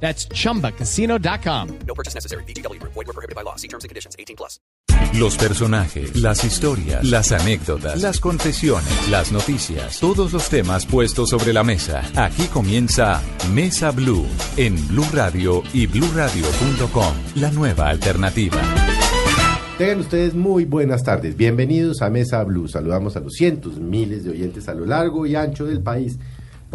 That's chumbacasino.com. No purchase necessary. BGW. Void were prohibited by law. See terms and conditions. 18 plus. Los personajes, las historias, las anécdotas, las confesiones, las noticias, todos los temas puestos sobre la mesa. Aquí comienza Mesa Blue en Blue Radio y bluradio.com, la nueva alternativa. Tengan ustedes muy buenas tardes. Bienvenidos a Mesa Blue. Saludamos a los cientos, miles de oyentes a lo largo y ancho del país.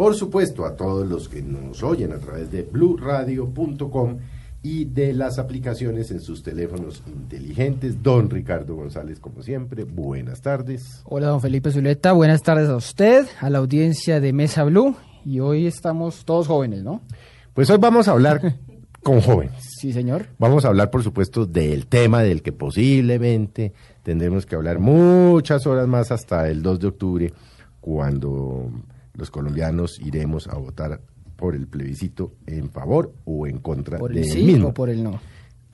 Por supuesto, a todos los que nos oyen a través de bluradio.com y de las aplicaciones en sus teléfonos inteligentes. Don Ricardo González, como siempre, buenas tardes. Hola, don Felipe Zuleta, buenas tardes a usted, a la audiencia de Mesa Blue. Y hoy estamos todos jóvenes, ¿no? Pues hoy vamos a hablar con jóvenes. Sí, señor. Vamos a hablar, por supuesto, del tema del que posiblemente tendremos que hablar muchas horas más hasta el 2 de octubre, cuando los colombianos iremos a votar por el plebiscito en favor o en contra Por el del sí mismo. o por el no.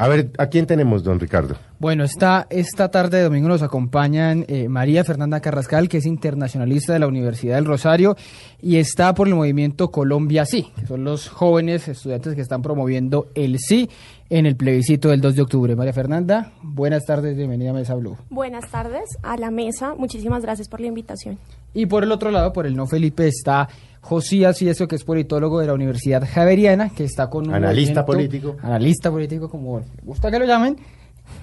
A ver, ¿a quién tenemos, don Ricardo? Bueno, esta, esta tarde de domingo nos acompañan eh, María Fernanda Carrascal, que es internacionalista de la Universidad del Rosario y está por el movimiento Colombia Sí, que son los jóvenes estudiantes que están promoviendo el sí en el plebiscito del 2 de octubre. María Fernanda, buenas tardes, bienvenida a Mesa Blue. Buenas tardes a la mesa. Muchísimas gracias por la invitación. Y por el otro lado, por el no Felipe, está Josías y eso que es politólogo de la Universidad Javeriana, que está con un Analista movimiento- político. Analista político, como me gusta que lo llamen.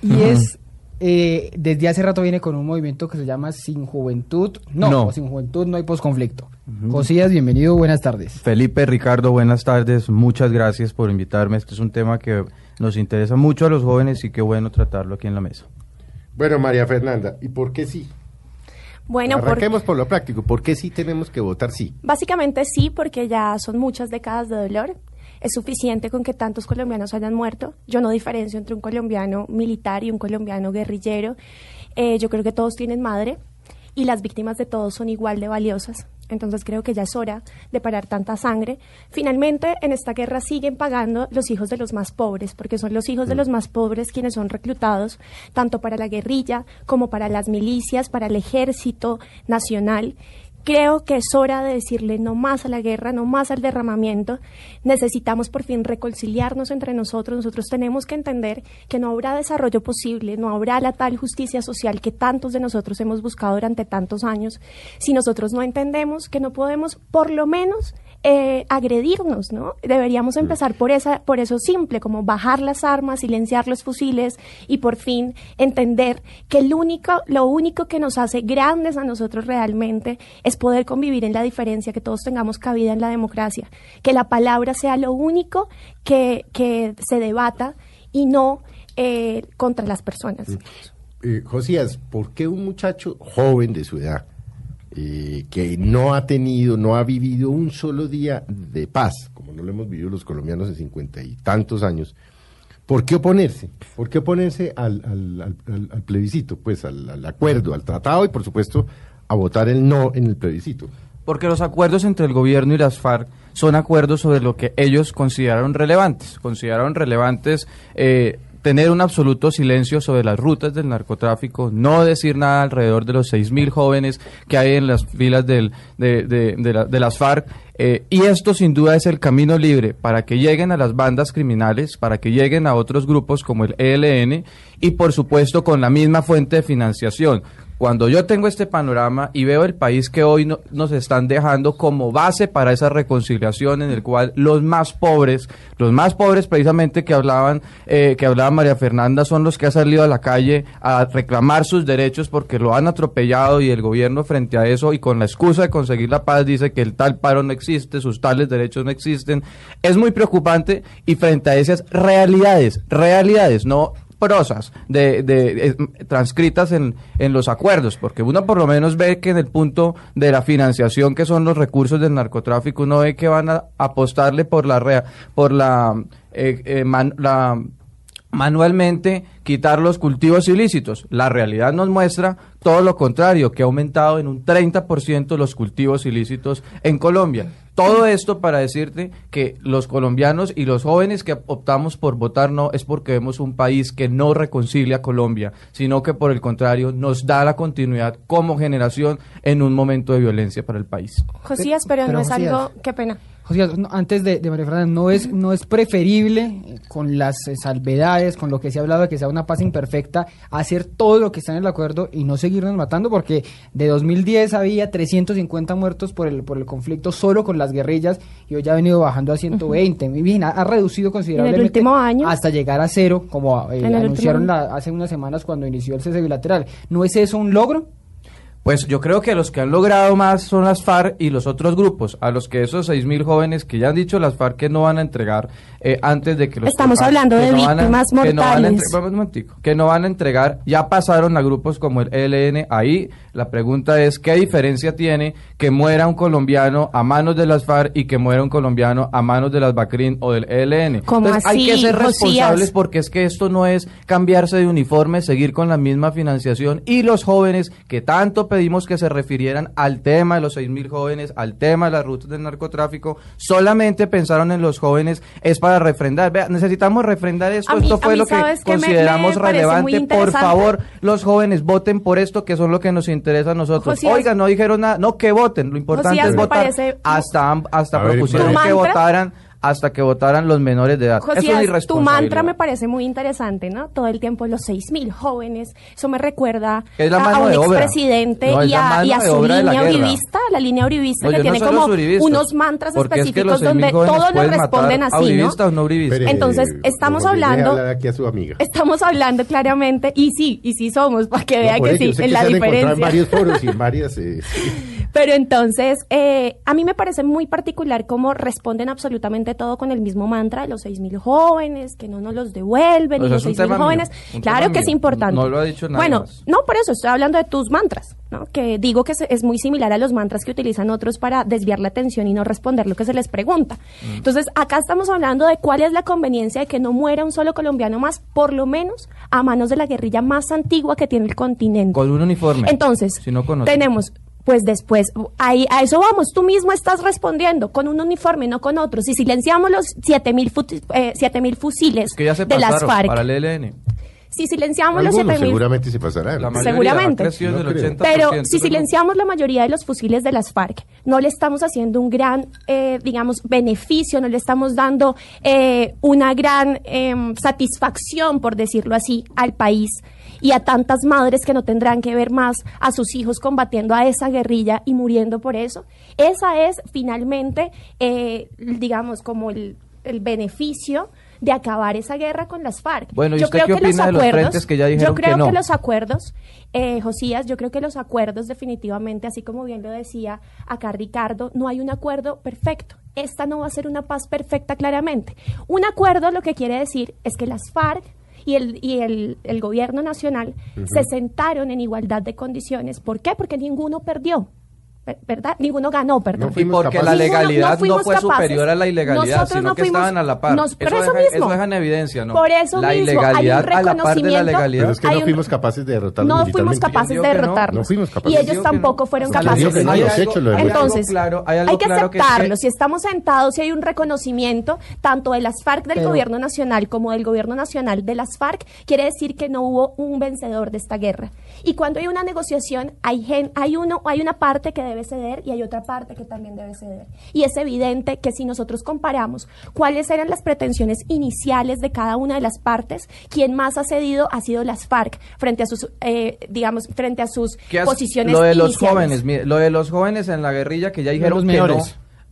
Y es, eh, desde hace rato viene con un movimiento que se llama Sin Juventud. No, Sin Juventud no hay posconflicto. Josías, bienvenido, buenas tardes. Felipe, Ricardo, buenas tardes. Muchas gracias por invitarme. Este es un tema que nos interesa mucho a los jóvenes y qué bueno tratarlo aquí en la mesa. Bueno, María Fernanda, ¿y por qué sí? Bueno, por- Arranquemos por lo práctico. ¿Por qué sí tenemos que votar sí? básicamente sí, porque ya son muchas décadas de dolor. Es suficiente con que tantos colombianos hayan muerto. Yo no diferencio entre un colombiano militar y un colombiano guerrillero. Eh, yo creo que todos tienen madre y las víctimas de todos son igual de valiosas. Entonces creo que ya es hora de parar tanta sangre. Finalmente, en esta guerra siguen pagando los hijos de los más pobres, porque son los hijos de los más pobres quienes son reclutados tanto para la guerrilla como para las milicias, para el ejército nacional. Creo que es hora de decirle no más a la guerra, no más al derramamiento. Necesitamos por fin reconciliarnos entre nosotros. Nosotros tenemos que entender que no habrá desarrollo posible, no habrá la tal justicia social que tantos de nosotros hemos buscado durante tantos años si nosotros no entendemos que no podemos, por lo menos, eh, agredirnos, ¿no? Deberíamos empezar por esa, por eso simple, como bajar las armas, silenciar los fusiles y por fin entender que el único, lo único que nos hace grandes a nosotros realmente es poder convivir en la diferencia, que todos tengamos cabida en la democracia, que la palabra sea lo único que, que se debata y no eh, contra las personas. Eh, Josías, ¿por qué un muchacho joven de su edad, eh, que no ha tenido, no ha vivido un solo día de paz, como no lo hemos vivido los colombianos en cincuenta y tantos años, ¿por qué oponerse? ¿Por qué oponerse al, al- al- plebiscito? Pues al acuerdo, al tratado y por supuesto a votar el no en el plebiscito. Porque los acuerdos entre el gobierno y las FARC son acuerdos sobre lo que ellos consideraron relevantes. Consideraron relevantes eh, tener un absoluto silencio sobre las rutas del narcotráfico, no decir nada alrededor de los 6.000 jóvenes que hay en las filas del- de, de- de la- de las FARC. eh, y esto sin duda es el camino libre para que lleguen a las bandas criminales, para que lleguen a otros grupos como el ELN y por supuesto con la misma fuente de financiación. Cuando yo tengo este panorama y veo el país que hoy no- nos están dejando como base para esa reconciliación en el cual los más pobres, los más pobres precisamente que hablaban, eh, que hablaba María Fernanda, son los que han salido a la calle a reclamar sus derechos porque lo han atropellado y el gobierno frente a eso y con la excusa de conseguir la paz dice que el tal paro no existe, sus tales derechos no existen. Es muy preocupante y frente a esas realidades, realidades, no prosas de, de- eh, transcritas en, en los acuerdos, porque uno por lo menos ve que en el punto de la financiación que son los recursos del narcotráfico, uno ve que van a apostarle por la rea- por la, eh, eh, man- la manualmente quitar los cultivos ilícitos. La realidad nos muestra todo lo contrario, que ha aumentado en un 30% los cultivos ilícitos en Colombia. Todo esto para decirte que los colombianos y los jóvenes que optamos por votar no es porque vemos un país que no reconcilia a Colombia, sino que por el contrario nos da la continuidad como generación en un momento de violencia para el país. Josías, pero, Pero, no es Josías. algo... Qué pena. José, no, antes de, de María Fernanda, ¿no es, ¿no es preferible, eh, con las eh, salvedades, con lo que se ha hablado de que sea una paz imperfecta, hacer todo lo que está en el acuerdo y no seguirnos matando? Porque de 2010 había 350 muertos por el, por el conflicto solo con las guerrillas y hoy ya ha venido bajando a 120. Muy bien, ha, ha reducido considerablemente último año? hasta llegar a cero, como eh, anunciaron la- hace unas semanas cuando inició el cese bilateral. ¿No es eso un logro? Pues yo creo que los que han logrado más son las FARC y los otros grupos, a los que esos 6.000 jóvenes que ya han dicho las FARC que no van a entregar eh, antes de que los... Estamos FARC, hablando de no van a- víctimas que no van a mortales. entre- un que no van a entregar, ya pasaron a grupos como el ELN, ahí la pregunta es, ¿qué diferencia tiene que muera un colombiano a manos de las FARC y que muera un colombiano a manos de las BACRIN o del ELN? ¿Cómo Entonces, hay que así, ser Josías? responsables porque es que esto no es cambiarse de uniforme, seguir con la misma financiación y los jóvenes que tanto pedimos que se refirieran al tema de los 6.000 jóvenes, al tema de las rutas del narcotráfico, solamente pensaron en los jóvenes, es para refrendar. Vea, necesitamos refrendar esto, A esto fue mí lo que consideramos me relevante. Por favor, los jóvenes voten por esto, que son lo que nos interesa a nosotros. Josías- Oiga, no dijeron nada, no, que voten, lo importante Josías, es votar. parece- Hasta, hasta A propusieron ¿tu que mantra? votaran hasta que votaran los menores de edad. Eso es Josías, tu mantra me parece muy interesante, ¿no? Todo el tiempo los 6.000 jóvenes. Eso me recuerda Es la a, mano a un de obra. expresidente No, y, la a, y su la línea guerra. uribista, la línea uribista No, que no tiene como unos mantras porque es que los específicos donde 6.000 jóvenes todos le responden así, ¿no? uribistas o no uribistas. Espere, Entonces, eh, estamos hablando- aquí a su amiga. Estamos hablando claramente, y sí, y sí somos, para que vea que sí, en la en diferencia. varios foros y en varias... eh, sí. Pero entonces, eh, a mí me parece muy particular cómo responden absolutamente todo con el mismo mantra, los 6.000 jóvenes, que no nos los devuelven, O y los es un 6.000 tema jóvenes. Claro que es importante. No lo ha dicho nadie Bueno, más. no, por eso estoy hablando de tus mantras, ¿no? Que digo que es muy similar a los mantras que utilizan otros para desviar la atención y no responder lo que se les pregunta. Mm. Entonces, acá estamos hablando de cuál es la conveniencia de que no muera un solo colombiano más, por lo menos a manos de la guerrilla más antigua que tiene el continente. Con un uniforme. Entonces, Si no tenemos, pues después, ahí, a eso vamos, tú mismo estás respondiendo, con un uniforme, no con otro. Si silenciamos los 7000 fut- eh, 7000 fusiles que ya se de las FARC, para el ELN. si silenciamos los Algunos 7000 seguramente se pasarán. La mayoría Seguramente. No del creo. 80%. pero si silenciamos la mayoría de los fusiles de las FARC, no le estamos haciendo un gran, eh, digamos, beneficio, no le estamos dando eh, una gran em, satisfacción, por decirlo así, al país y a tantas madres que no tendrán que ver más a sus hijos combatiendo a esa guerrilla y muriendo por eso. Esa es finalmente, eh, digamos, como el, el beneficio de acabar esa guerra con las FARC. Bueno, ¿y Yo usted creo qué que los opina de los acuerdos, frentes que ya dijeron yo creo que no? los acuerdos, eh, Josías, yo creo que los acuerdos definitivamente, así como bien lo decía acá Ricardo, no hay un acuerdo perfecto. Esta no va a ser una paz perfecta claramente. Un acuerdo lo que quiere decir es que las FARC y el, y el, el gobierno nacional se sentaron en igualdad de condiciones. ¿Por qué? Porque ninguno perdió. Ver- ¿Verdad? Ninguno ganó, perdón. No Y porque capaces. la legalidad no, fue capaces. superior a la ilegalidad, Nosotros sino no que fuimos- estaban a la par. nos- eso deja, mismo. deja en evidencia, ¿no? Por eso la mismo, hay un ilegalidad a la par de la reconocimiento- legalidad. Pero es que no un- fuimos capaces de derrotarlos no fuimos capaces de derrotarlos. no fuimos capaces. Y ellos tampoco fueron capaces. Entonces, hay algo hay que claro aceptarlo. Si estamos sentados y hay un reconocimiento tanto de las FARC del gobierno nacional como del gobierno nacional de las FARC, quiere decir que no hubo un vencedor de esta guerra. Y cuando hay una negociación, hay, gen- hay, uno, hay una parte que debe ceder y hay otra parte que también debe ceder. Y es evidente que si nosotros comparamos cuáles eran las pretensiones iniciales de cada una de las partes, quien más ha cedido ha sido las FARC frente a sus, eh, digamos, frente a sus ¿Qué hace- posiciones Lo de los iniciales. jóvenes, mire, lo de los jóvenes en la guerrilla que ya dijeron los que no.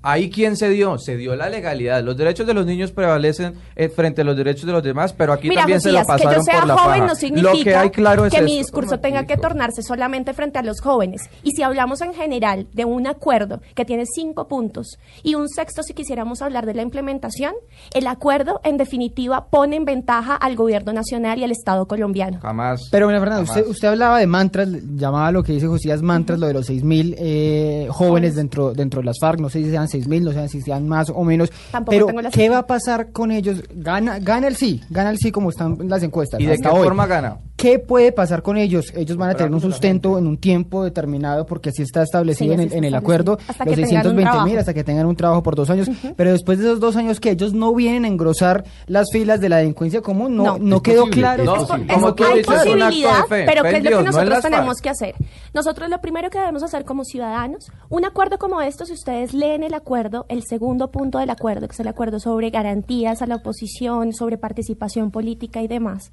Ahí quién se dio, se dio la legalidad. Los derechos de los niños prevalecen eh, frente a los derechos de los demás, pero aquí Mira, también se lo Josías, que yo pasaron sea por la joven faja. no significa lo que hay claro es que mi discurso tenga que tornarse solamente frente a los jóvenes. Y si hablamos en general de un acuerdo que tiene cinco puntos y un sexto si quisiéramos hablar de la implementación, el acuerdo en definitiva pone en ventaja al gobierno nacional y al Estado colombiano. Jamás. Pero, María Fernanda, jamás. usted, usted hablaba de mantras, llamaba lo que dice Josías mantras, lo de los 6.000 eh, jóvenes dentro, dentro de las FARC, no sé si sean seis mil, no saben si sean más o menos. Tampoco pero, tengo la ¿qué va a pasar con ellos? Gana, gana el sí, gana el sí como están las encuestas. ¿Y de qué hoy. forma gana? ¿Qué puede pasar con ellos? Ellos van a tener un sustento en un tiempo determinado porque así está establecido Sí, en, el, está en el acuerdo, Hasta los que tengan un 620 mil trabajo. hasta que tengan un trabajo por dos años. Pero después de esos dos años que ellos no vienen a engrosar las filas de la delincuencia común, no, No. quedó posible, claro. es No, como tú hay dices, es posibilidad, fe. pero ¿qué es lo que nosotros tenemos que hacer? Nosotros lo primero que debemos hacer como ciudadanos, un acuerdo como esto, si ustedes leen el acuerdo, el segundo punto del acuerdo, que es el acuerdo sobre garantías a la oposición, sobre participación política y demás,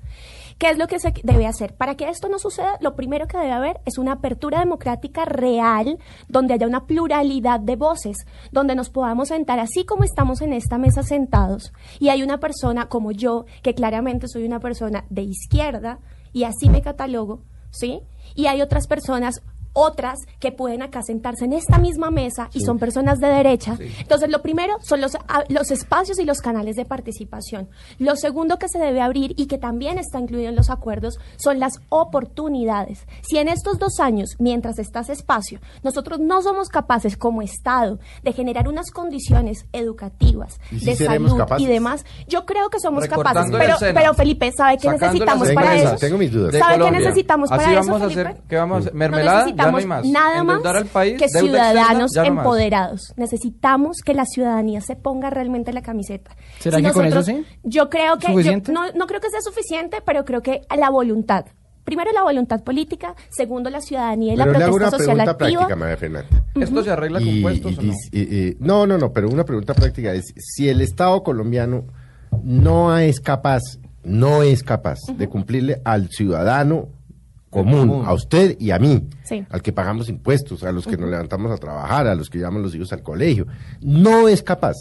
¿qué es lo que se debe hacer? Para que esto no suceda, lo primero que debe haber es una apertura democrática real, donde haya una pluralidad de voces, donde nos podamos sentar así como estamos en esta mesa sentados, y hay una persona como yo, que claramente soy una persona de izquierda, y así me catalogo, ¿sí? Y hay otras personas, otras que pueden acá sentarse en esta misma mesa y son personas de derecha. Entonces, lo primero son los, a- los espacios y los canales de participación. Lo segundo que se debe abrir y que también está incluido en los acuerdos son las oportunidades. Si en estos dos años, mientras está ese espacio, nosotros no somos capaces como Estado de generar unas condiciones educativas, ¿Y si de salud capaces? y demás, yo creo que somos capaces. Pero, Felipe, ¿sabe qué necesitamos para eso? Tengo mis dudas. ¿Sabe qué necesitamos Así para vamos eso, a hacer, Felipe? ¿qué vamos a hacer? Mermelada, no necesitamos nada más Endeudar al país, que externa, ciudadanos más. empoderados. Necesitamos que la ciudadanía se ponga realmente la camiseta. ¿Será que con eso sí? Yo creo que no, no creo que sea suficiente, pero creo que la voluntad. Primero la voluntad política, segundo la ciudadanía y Pero la le hago protesta una social pregunta activa. práctica, María Fernanda. ¿Esto se arregla con puestos y o no? y- no, no, no, pero una pregunta práctica es, si el Estado colombiano no es capaz, no es capaz de cumplirle al ciudadano común, común. a usted y a mí, Sí. al que pagamos impuestos, a los que nos levantamos a trabajar, a los que llevamos los hijos al colegio, no es capaz.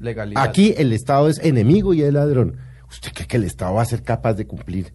Legalidad. Aquí el Estado es enemigo y es ladrón. ¿Usted cree que el Estado va a ser capaz de cumplir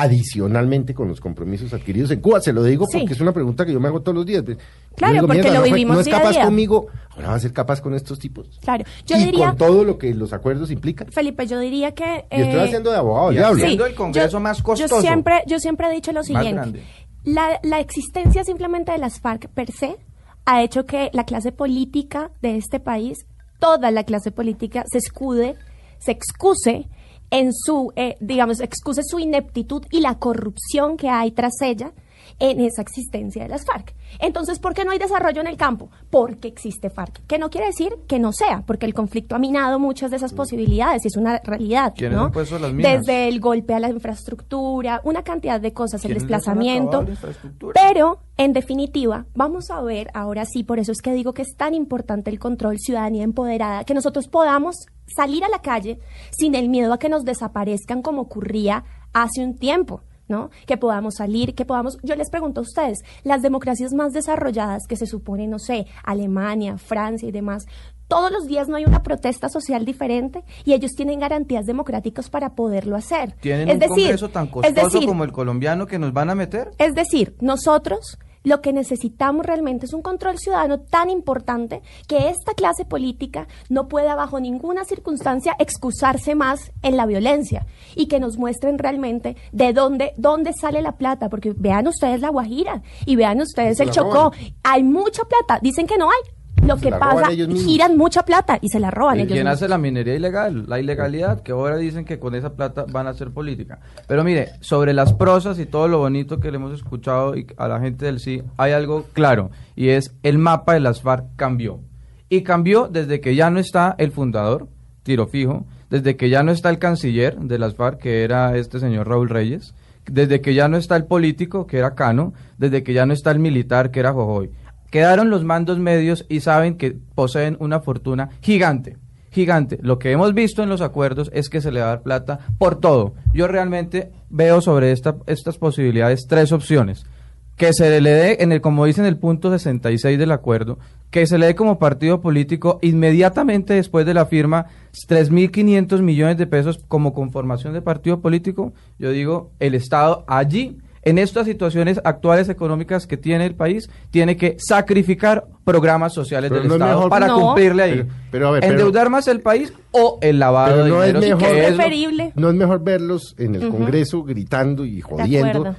adicionalmente con los compromisos adquiridos en Cuba? Se lo digo Sí. porque es una pregunta que yo me hago todos los días. Yo Claro, porque "Mierda, lo no fue- vivimos No es día a capaz día". conmigo, ahora va a ser capaz con estos tipos. Claro, yo y diría, con todo lo que los acuerdos implican. Felipe, yo diría que... y estoy eh, haciendo de abogado del y diablo. haciendo el Congreso más costoso. Yo siempre, yo siempre he dicho lo siguiente. grande. La, la existencia simplemente de las FARC per se ha hecho que la clase política de este país, toda la clase política, se escude, se excuse en su, eh, digamos, excuse su ineptitud y la corrupción que hay tras ella en esa existencia de las FARC. Entonces, ¿por qué no hay desarrollo en el campo? Porque existe FARC. Que no quiere decir que no sea, porque el conflicto ha minado muchas de esas posibilidades y es una realidad. ¿Quiénes ¿no? las? Desde el golpe a la infraestructura, una cantidad de cosas, el ¿Quiénes les han desplazamiento. Pero, en definitiva, vamos a ver ahora sí, por eso es que digo que es tan importante el control, ciudadanía empoderada, que nosotros podamos salir a la calle sin el miedo a que nos desaparezcan como ocurría hace un tiempo. ¿No? Que podamos salir, que podamos... Yo les pregunto a ustedes, las democracias más desarrolladas que se supone, no sé, Alemania, Francia y demás, todos los días no hay una protesta social diferente y ellos tienen garantías democráticas para poderlo hacer. ¿Tienen es un decir, Congreso tan costoso decir, como el colombiano que nos van a meter? es decir, nosotros lo que necesitamos realmente es un control ciudadano tan importante que esta clase política no pueda bajo ninguna circunstancia excusarse más en la violencia y que nos muestren realmente de dónde, dónde sale la plata, porque vean ustedes la Guajira y vean ustedes el Chocó, hay mucha plata, dicen que no hay. Lo Se que pasa, giran mucha plata y se la roban ¿Y ellos quién mismos. hace la minería ilegal? La ilegalidad, que ahora dicen que con esa plata van a hacer política. Pero mire, sobre las prosas y todo lo bonito que le hemos escuchado y a la gente del sí, hay algo claro, y es el mapa de las FARC cambió. Y cambió desde que ya no está el fundador, tiro fijo, desde que ya no está el canciller de las FARC, que era este señor Raúl Reyes, desde que ya no está el político, que era Cano, desde que ya no está el militar, que era Jojoy. Quedaron los mandos medios y saben que poseen una fortuna gigante, gigante. Lo que hemos visto en los acuerdos es que se le va a dar plata por todo. Yo realmente veo sobre esta, estas posibilidades tres opciones. Que se le dé, en el, como dice en el punto 66 del acuerdo, que se le dé como partido político inmediatamente después de la firma 3.500 millones de pesos como conformación de partido político. Yo digo, el Estado allí en estas situaciones actuales económicas que tiene el país, tiene que sacrificar programas sociales Pero del no es Estado mejor- para No. cumplirle ahí. Pero- pero a ver, pero- Endeudar más el país o el lavado Pero de no es dinero. mejor- Que es lo- preferible. No es mejor verlos en el Congreso gritando y jodiendo.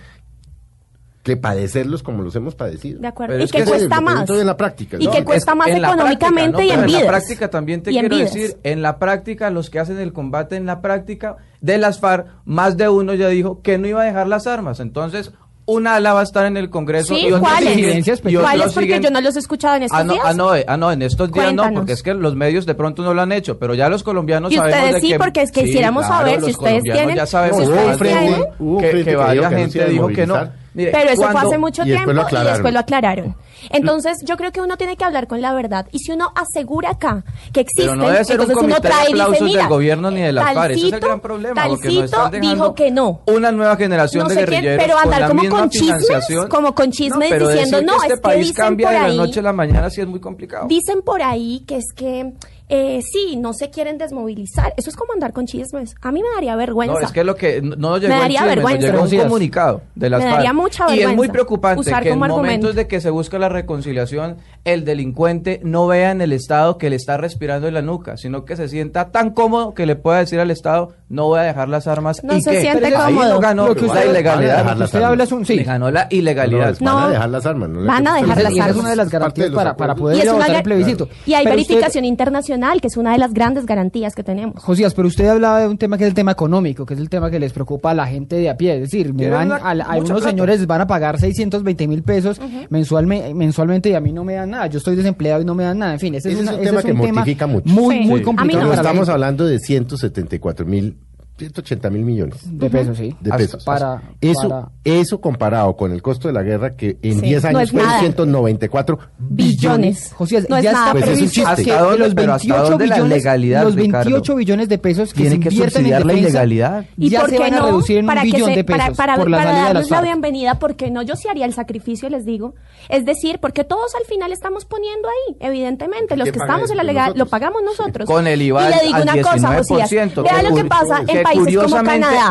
Que padecerlos como los hemos padecido. De acuerdo. Pero Y es que, que cuesta lo más. en la práctica, Y ¿no? que Es- cuesta más en económicamente práctica, y ¿no? en Pero vidas. En la práctica también te Y en quiero decir, en la práctica, los que hacen el combate en la práctica de las FARC, más de uno ya dijo que no iba a dejar las armas. Entonces, un ala va a estar en el Congreso Sí, y ¿cuáles? y ¿Cuáles? Porque siguen- yo no los he escuchado en estos Ah no, días. ah, no, eh, ah, no, en estos días no, Cuéntanos. porque es que los medios de pronto no lo han hecho, pero ya los colombianos Y sabemos ustedes de sí, que... porque es que Sí, quisiéramos claro, saber si ustedes tienen- ya sabemos si hubo que ustedes un uno- hubo un que, frente que que que no gente dijo que no. Mire, Pero eso cuando- fue hace mucho y tiempo y después lo aclararon. Entonces, yo creo que uno tiene que hablar con la verdad. Y si uno asegura acá que existen, Pero no debe ser un entonces uno comité de trae y dice, aplausos mira, del gobierno ni de las FARC. Ese es el talcito- gran problema. Talcito dijo que no. Una nueva generación No de sé quién, guerrilleros pero andar con la como misma con chismes, financiación. como con chismes diciendo, no, que este es que país dicen cambia por de la ahí- noche a la mañana sí es muy complicado. Dicen por ahí que es que eh, sí, no se quieren desmovilizar. Eso es como andar con chismes. A mí me daría vergüenza. No, es que lo que no llegó Me daría vergüenza. llegó un comunicado de las Me FARC. daría mucha y es muy vergüenza preocupante usar que en momentos de que se busca la reconciliación, el delincuente no vea en el Estado que le está respirando en la nuca, sino que se sienta tan cómodo que le pueda decir al Estado, no voy a dejar las armas. No y se que siente ahí cómodo. no ganó Lo que la usted- ilegalidad. dejar Lo que las usted armas. habla es un sí. Le ganó la No, ilegalidad. les van No. a dejar las armas. no Van a dejar las esa es armas. una de las garantías para, poder gar- el plebiscito. y hay verificación internacional, que es una de las grandes garantías que tenemos. Josías, pero usted hablaba de un tema que es el tema económico, que es el tema que les preocupa a la gente de a pie. Es decir, me van, a, a mucha unos plata. señores van a pagar 620 mil pesos mensualme- mensualmente y a mí no me dan nada. Yo estoy desempleado y no me dan nada. En fin, ese, Ese es, un ese tema es que tema mortifica mucho. muy, Sí. muy complicado. No. Estamos hablando de 174 mil, 180 mil millones de pesos, sí. de pesos. para- eso, para- eso comparado con el costo de la guerra, que en Sí, 10 no años es fue de nada. 194 billones. Josías, no es ya nada. está Pues es un chiste. que ¿Hasta de dónde? los Pero ¿hasta 28 dónde la billones, legalidad, los Ricardo? 28 billones de pesos que Tiene se que invierten en subsidiar la defensa, ilegalidad. ¿Y ya por se van a no? reducir en un para que billón se- de pesos para, para, por la para darles la bienvenida, porque no, yo sí haría el sacrificio, les digo. Es decir, porque todos al final estamos poniendo ahí, evidentemente. Los ¿Quién que estamos en la legal, nosotros. lo pagamos nosotros. Con el IVA Y le digo al una cosa, 19%, Josías. Vea que lo que pasa en que países como Canadá,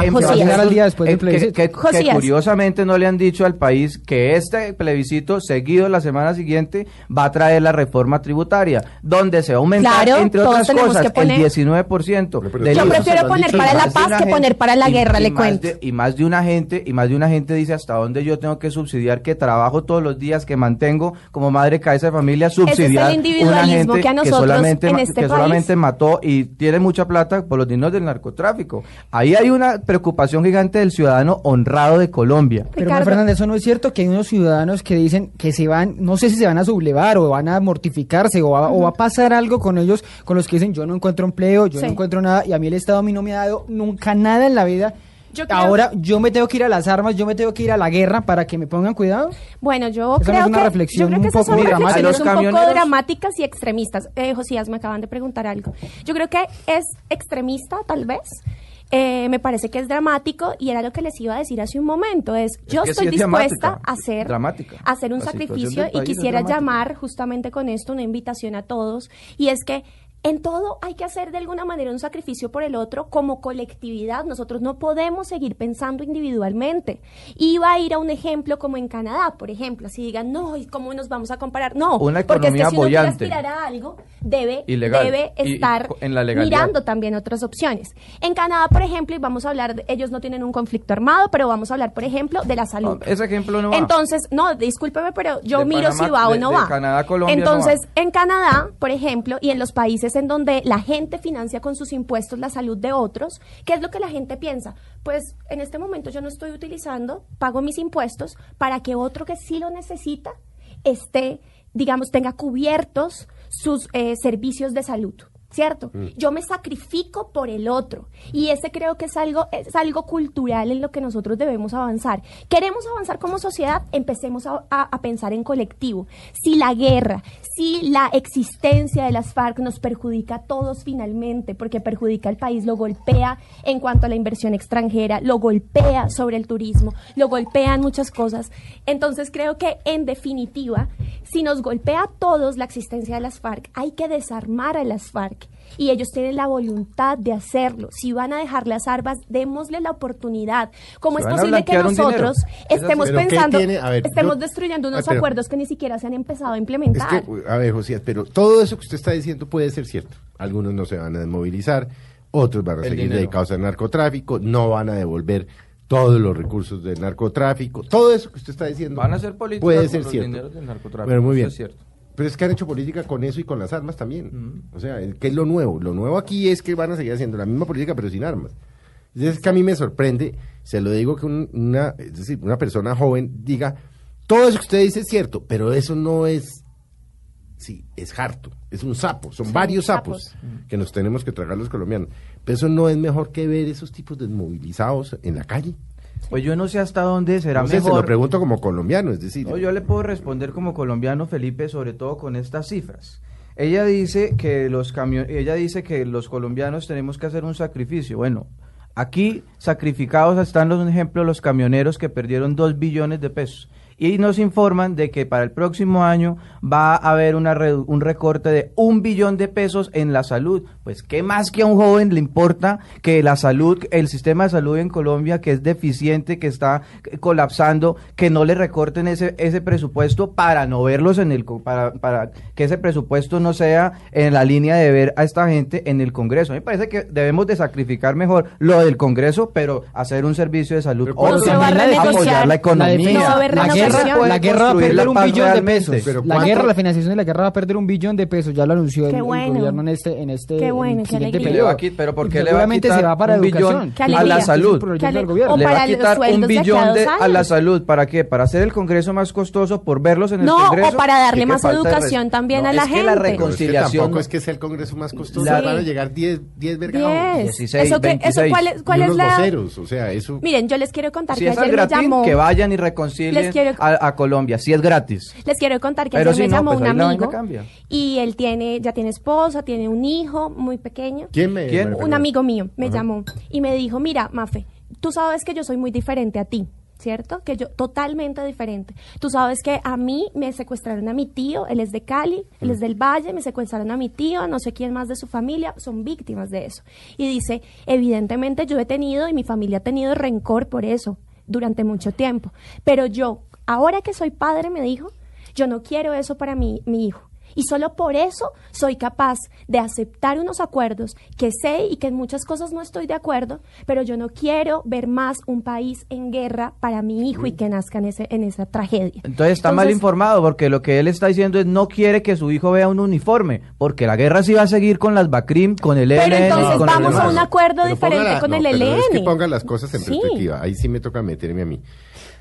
al día después del Eh, que- plebiscito. que- que Josías. curiosamente no le han dicho al país que este plebiscito seguido la semana siguiente va a traer la reforma tributaria, donde se va a aumentar, Claro, entre otras cosas, que poner- el 19%. Pero del Yo prefiero poner para la paz que gente- poner para la guerra, y le cuento. de- y más de una gente, y más de una gente dice hasta dónde yo tengo que subsidiar, que trabajo todos los días, que mantengo como madre cabeza de familia, es el subsidiar una individualismo gente que a nosotros solamente, en este que país- solamente mató y tiene mucha plata por los dineros del narcotráfico. Ahí hay una preocupación gigante del ciudadano honrado de Colombia. Pero Ricardo. Fernández, eso no es cierto que hay unos ciudadanos que dicen que se van, no sé si se van a sublevar o van a mortificarse o va, o va a pasar algo con ellos, con los que dicen yo no encuentro empleo, yo Sí. no encuentro nada y a mí el Estado a mí no me ha dado nunca nada en la vida. Yo creo- Ahora yo me tengo que ir a las armas, yo me tengo que ir a la guerra para que me pongan cuidado. Bueno, yo Esa no creo es una que reflexión yo creo un que esas poco reflexiones A los un poco dramáticas y extremistas. Eh, Josías, me acaban de preguntar algo. Yo creo que es extremista, tal vez. Eh, me parece que es dramático y era lo que les iba a decir hace un momento. Es, yo que estoy sí es dispuesta a hacer, dramática. a hacer un La sacrificio y quisiera llamar justamente con esto una invitación a todos. Y es que en todo hay que hacer de alguna manera un sacrificio por el otro como colectividad. Nosotros no podemos seguir pensando individualmente. Iba a ir a un ejemplo como en Canadá, por ejemplo. Si digan, no, ¿y cómo nos vamos a comparar? No, Una porque es que si uno quiere aspirar a algo, debe, Ilegal. debe Y- y estar en la mirando también otras opciones. En Canadá, por ejemplo, y vamos a hablar, de- ellos no tienen un conflicto armado, pero vamos a hablar, por ejemplo, de la salud. No, ese ejemplo no va. Entonces, no, discúlpeme, pero yo De miro Panamá- si va o de- no va. Canadá Colombia no Entonces, va. en Canadá, por ejemplo, y en los países en donde la gente financia con sus impuestos la salud de otros, ¿qué es lo que la gente piensa? Pues en este momento yo no estoy utilizando, pago mis impuestos para que otro que sí lo necesita esté, digamos, tenga cubiertos sus eh, servicios de salud. ¿Cierto? Yo me sacrifico por el otro. Y ese creo que es algo, es algo cultural en lo que nosotros debemos avanzar. ¿Queremos avanzar como sociedad? Empecemos a, a- a pensar en colectivo. Si la guerra, si la existencia de las FARC nos perjudica a todos finalmente, porque perjudica al país, lo golpea en cuanto a la inversión extranjera, lo golpea sobre el turismo, lo golpea en muchas cosas. Entonces creo que en definitiva, si nos golpea a todos la existencia de las FARC, hay que desarmar a las FARC. Y ellos tienen la voluntad de hacerlo. Si van a dejar las armas, démosle la oportunidad. ¿Cómo Se es posible que nosotros Es estemos así. Pero ¿qué pensando, ver, estemos yo- destruyendo unos acuerdos que ni siquiera se han empezado a Es implementar? que, a ver, Josías, pero todo eso que usted está diciendo puede ser cierto. Algunos no se van a desmovilizar, otros van a El seguir dinero. dedicados al narcotráfico, no van a devolver todos los recursos del narcotráfico, todo eso que usted está diciendo. Van a hacer política puede ser cierto. dineros del narcotráfico, Pero muy eso bien. es cierto. Pero es que han hecho política con eso y con las armas también. O sea, ¿qué es lo nuevo? Lo nuevo aquí es que van a seguir haciendo la misma política pero sin armas. Es que a mí me sorprende, se lo digo que un- una, es decir, una persona joven diga, todo eso que usted dice es cierto, pero eso no es, sí, es harto, es un sapo, son varios sapos, sapos. que nos tenemos que tragar los colombianos. Pero eso no es mejor que ver esos tipos desmovilizados en la calle. Pues yo no sé hasta dónde será No sé, se mejor. lo pregunto como colombiano, es decir, No, yo le puedo responder como colombiano, Felipe, sobre todo con estas cifras. Ella dice que los camio- ella dice que los colombianos tenemos que hacer un sacrificio. Bueno, aquí sacrificados están los ejemplos los camioneros que perdieron dos billones de pesos. Y nos informan de que para el próximo año va a haber una redu- un recorte de un billón de pesos en la salud. Pues, ¿qué más que a un joven le importa que la salud, el sistema de salud en Colombia, que es deficiente, que está colapsando, que no le recorten ese, ese presupuesto para no verlos en el, para, para que ese presupuesto no sea en la línea de ver a esta gente en el Congreso. A mí me parece que debemos de sacrificar mejor lo del Congreso, pero hacer un servicio de salud. Pero ¿cuándo Otro se va a también, renegociar? apoyar la economía. la. Guerra, puede la guerra va a perder la un billón de pesos. Pero la guerra, la financiación de la guerra va a perder un billón de pesos. Ya lo anunció el, gobierno en este, en este Qué en bueno, el qué siguiente periodo. pero ¿por qué le va a quitar se va para un billón educación. A la salud? le va para a quitar un billón de, a la salud. ¿Para qué? ¿Para hacer el Congreso más costoso? ¿Por verlos en el No, Congreso? o para darle ¿Qué- qué más educación también No, a la es que la gente. Que reconciliación... tampoco es que sea el Congreso más costoso, La- van a llegar 10, 10 vergados. 10. 16, eso que, eso 26. cuál es, la... voceros, o sea, eso... Miren, yo les quiero contar Si que es ayer me llamó... que vayan y reconcilien Les quiero- a, a Colombia, si es gratis. Les quiero contar que ayer si me no, llamó pues un amigo y él tiene, ya tiene esposa, tiene un hijo muy pequeño. ¿Quién me...? ¿Quién? Un amigo mío me Ajá. llamó y me dijo, mira, Mafe, tú sabes que yo soy muy diferente a ti, ¿cierto? Que yo totalmente diferente. Tú sabes que a mí me secuestraron a mi tío, él es de Cali, él es del Valle, me secuestraron a mi tío, no sé quién más de su familia, son víctimas de eso. Y dice, evidentemente yo he tenido y mi familia ha tenido rencor por eso durante mucho tiempo, pero yo, ahora que soy padre, me dijo, yo no quiero eso para mi, mi hijo. Y solo por eso soy capaz de aceptar unos acuerdos que sé y que en muchas cosas no estoy de acuerdo, pero yo no quiero ver más un país en guerra para mi hijo y que nazca en, ese, en esa tragedia. Entonces está mal Entonces, informado porque lo que él está diciendo es no quiere que su hijo vea un uniforme, porque la guerra sí va a seguir con las BACRIM, con el Pero ELN, entonces con el vamos a un acuerdo Pero diferente con no, el pero ELN. Es que ponga las cosas en Sí. perspectiva. Ahí sí me toca meterme a mí.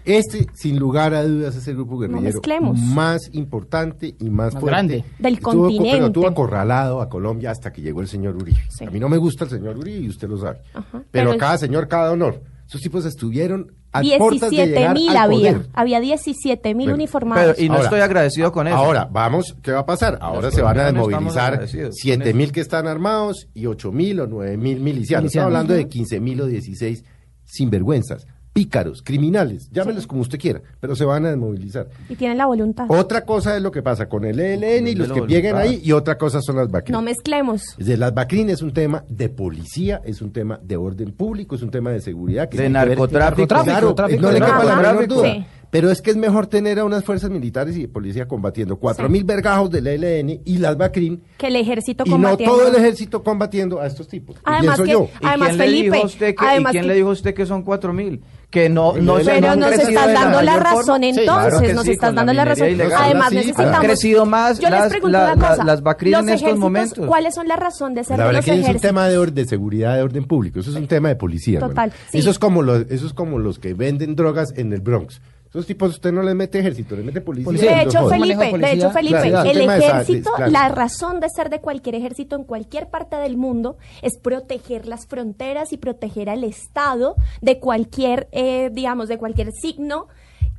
Este, sin lugar a dudas, es el grupo guerrillero mezclemos. más importante y más, Más fuerte. grande. Del Estuvo co- Pero continente. tuvo acorralado a Colombia hasta que llegó el señor Uribe. Sí. A mí no me gusta el señor Uribe y usted lo sabe. Ajá, Pero, pero a cada señor, cada honor. Esos tipos estuvieron a puertas de 17 llegar mil al había, poder. había 17 mil Bueno, uniformados. Pero- y no estoy agradecido con eso. Ahora, vamos, ¿qué va a pasar? Ahora Los se van a desmovilizar agradecidos con 7 eso. mil que están armados y 8 mil o 9 mil milicianos. Milicianos. Estamos hablando de 15 mil o 16 sinvergüenzas, pícaros, criminales, llámenlos como usted quiera, pero se van a desmovilizar. y tienen la voluntad. Otra cosa es lo que pasa con el ELN y De los que lleguen ahí y otra cosa son las BACRIM. No mezclemos. Es decir, las BACRIM es un tema de policía, es un tema de orden público, es un tema de seguridad. Que De ver- narcotráfico. Claro, Tráfico, no le quepa la menor duda. sí. Pero es que es mejor tener a unas fuerzas militares y de policía combatiendo cuatro mil vergajos del ELN y las BACRIM Que el ejército y no combatiendo. todo el ejército combatiendo a estos tipos. Y Además que- yo. ¿Y Además, quién le Felipe, dijo a usted que, ¿y además quién que- le dijo a usted que son cuatro mil? Que no, no Pero se Pero han nos estás la dando la razón entonces, claro nos sí, estás la dando la razón. ilegal. Además sí, necesitamos... han crecido más Yo les las- pregunto la- una la- cosa. las Bacrin en estos momentos. ¿Cuáles son las razones de ser La de verdad los que es un tema de, or- de seguridad, de orden público. Eso es un tema de policía. Total, sí. Eso es como los, eso es como los que venden drogas en el Bronx. Esos tipos usted no les mete ejército, les mete policía. Policía. y De hecho, Felipe, de hecho, Felipe, Claro, el esa- ejército, claro. la razón de ser de cualquier ejército en cualquier parte del mundo es proteger las fronteras y proteger al Estado de cualquier, eh, digamos, de cualquier signo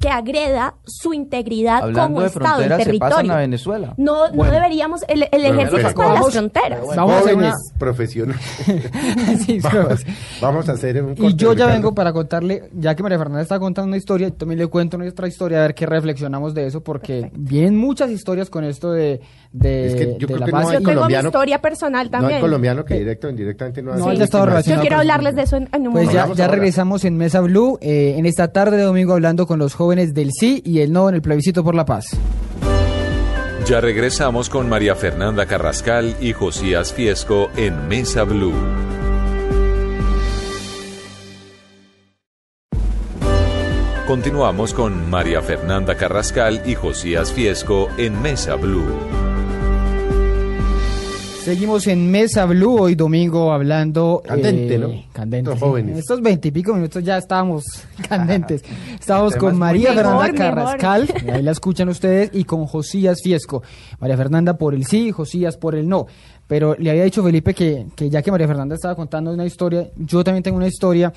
que agreda su integridad Hablando como de Estado, se territorio. pasan a Venezuela. No, no deberíamos, el, el ejército pero es para las fronteras. Vamos a una- profesionales. Sí, vamos, vamos a hacer un Y corte, yo ya Ricardo. vengo para contarle, ya que María Fernanda está contando una historia, yo también le cuento nuestra historia, a ver qué reflexionamos de eso, porque Perfecto. vienen muchas historias con esto de, de, Es que yo de creo la que no base. Yo tengo mi colombiano- historia personal No también. hay colombiano que directo o indirectamente no, No hace de- Yo quiero hablarles de eso en, en un Pues momento. ya, Hablamos ya ahora. regresamos en Mesa Blue, eh, en esta tarde de domingo hablando con los jóvenes del sí y el no en el plebiscito por la paz. Ya regresamos con María Fernanda Carrascal y Josías Fiesco en Mesa Blue. Continuamos con María Fernanda Carrascal y Josías Fiesco en Mesa Blue. Seguimos en Mesa Blue hoy domingo hablando. Candente, eh, ¿no? Candente. Los jóvenes. En estos veintipico minutos ya estábamos candentes. Estábamos con María Fernanda Mejor, mejor. Carrascal, ahí la escuchan ustedes, y con Josías Fiesco. María Fernanda por el sí, Josías por el no. Pero le había dicho Felipe que, que ya que María Fernanda estaba contando una historia, yo también tengo una historia.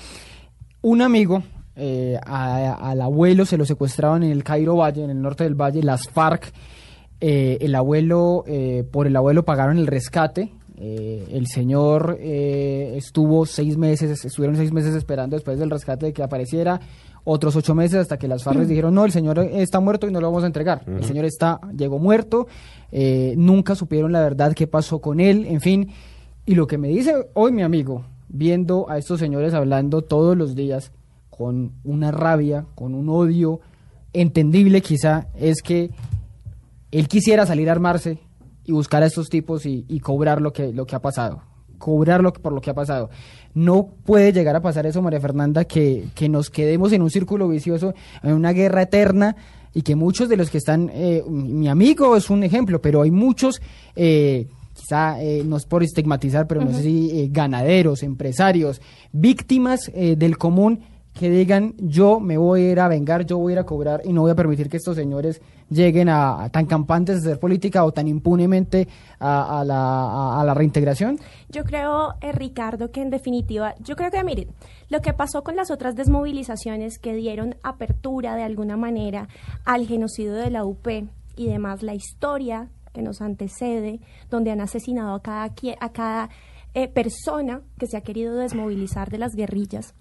Un amigo, eh, a- al abuelo se lo secuestraban en el Cairo Valle, en el norte del valle, las FARC. Eh, el abuelo, eh, por el abuelo pagaron el rescate. Eh, el señor eh, estuvo seis meses, estuvieron seis meses esperando después del rescate de que apareciera, otros ocho meses hasta que las FARC les dijeron, no, el señor está muerto y no lo vamos a entregar. El señor está, llegó muerto, eh, nunca supieron la verdad qué pasó con él, en fin. Y lo que me dice hoy mi amigo, viendo a estos señores hablando todos los días con una rabia, con un odio entendible quizá, es que él quisiera salir a armarse y buscar a estos tipos y, y cobrar lo que, lo que ha pasado. Cobrar lo que, por lo que ha pasado. No puede llegar a pasar eso, María Fernanda, que, que nos quedemos en un círculo vicioso, en una guerra eterna y que muchos de los que están, eh, mi mi amigo es un ejemplo, pero hay muchos, eh, quizá eh, no es por estigmatizar, pero no sé si eh, ganaderos, empresarios, víctimas eh, del común que digan yo me voy a ir a vengar, yo voy a ir a cobrar y no voy a permitir que estos señores lleguen a, tan campantes de hacer política o tan impunemente a, la, reintegración? Yo creo, eh, Ricardo, que en definitiva, yo creo que, miren, lo que pasó con las otras desmovilizaciones que dieron apertura de alguna manera al genocidio de la UP y demás, la historia que nos antecede, donde han asesinado a cada, a cada eh, persona que se ha querido desmovilizar de las guerrillas,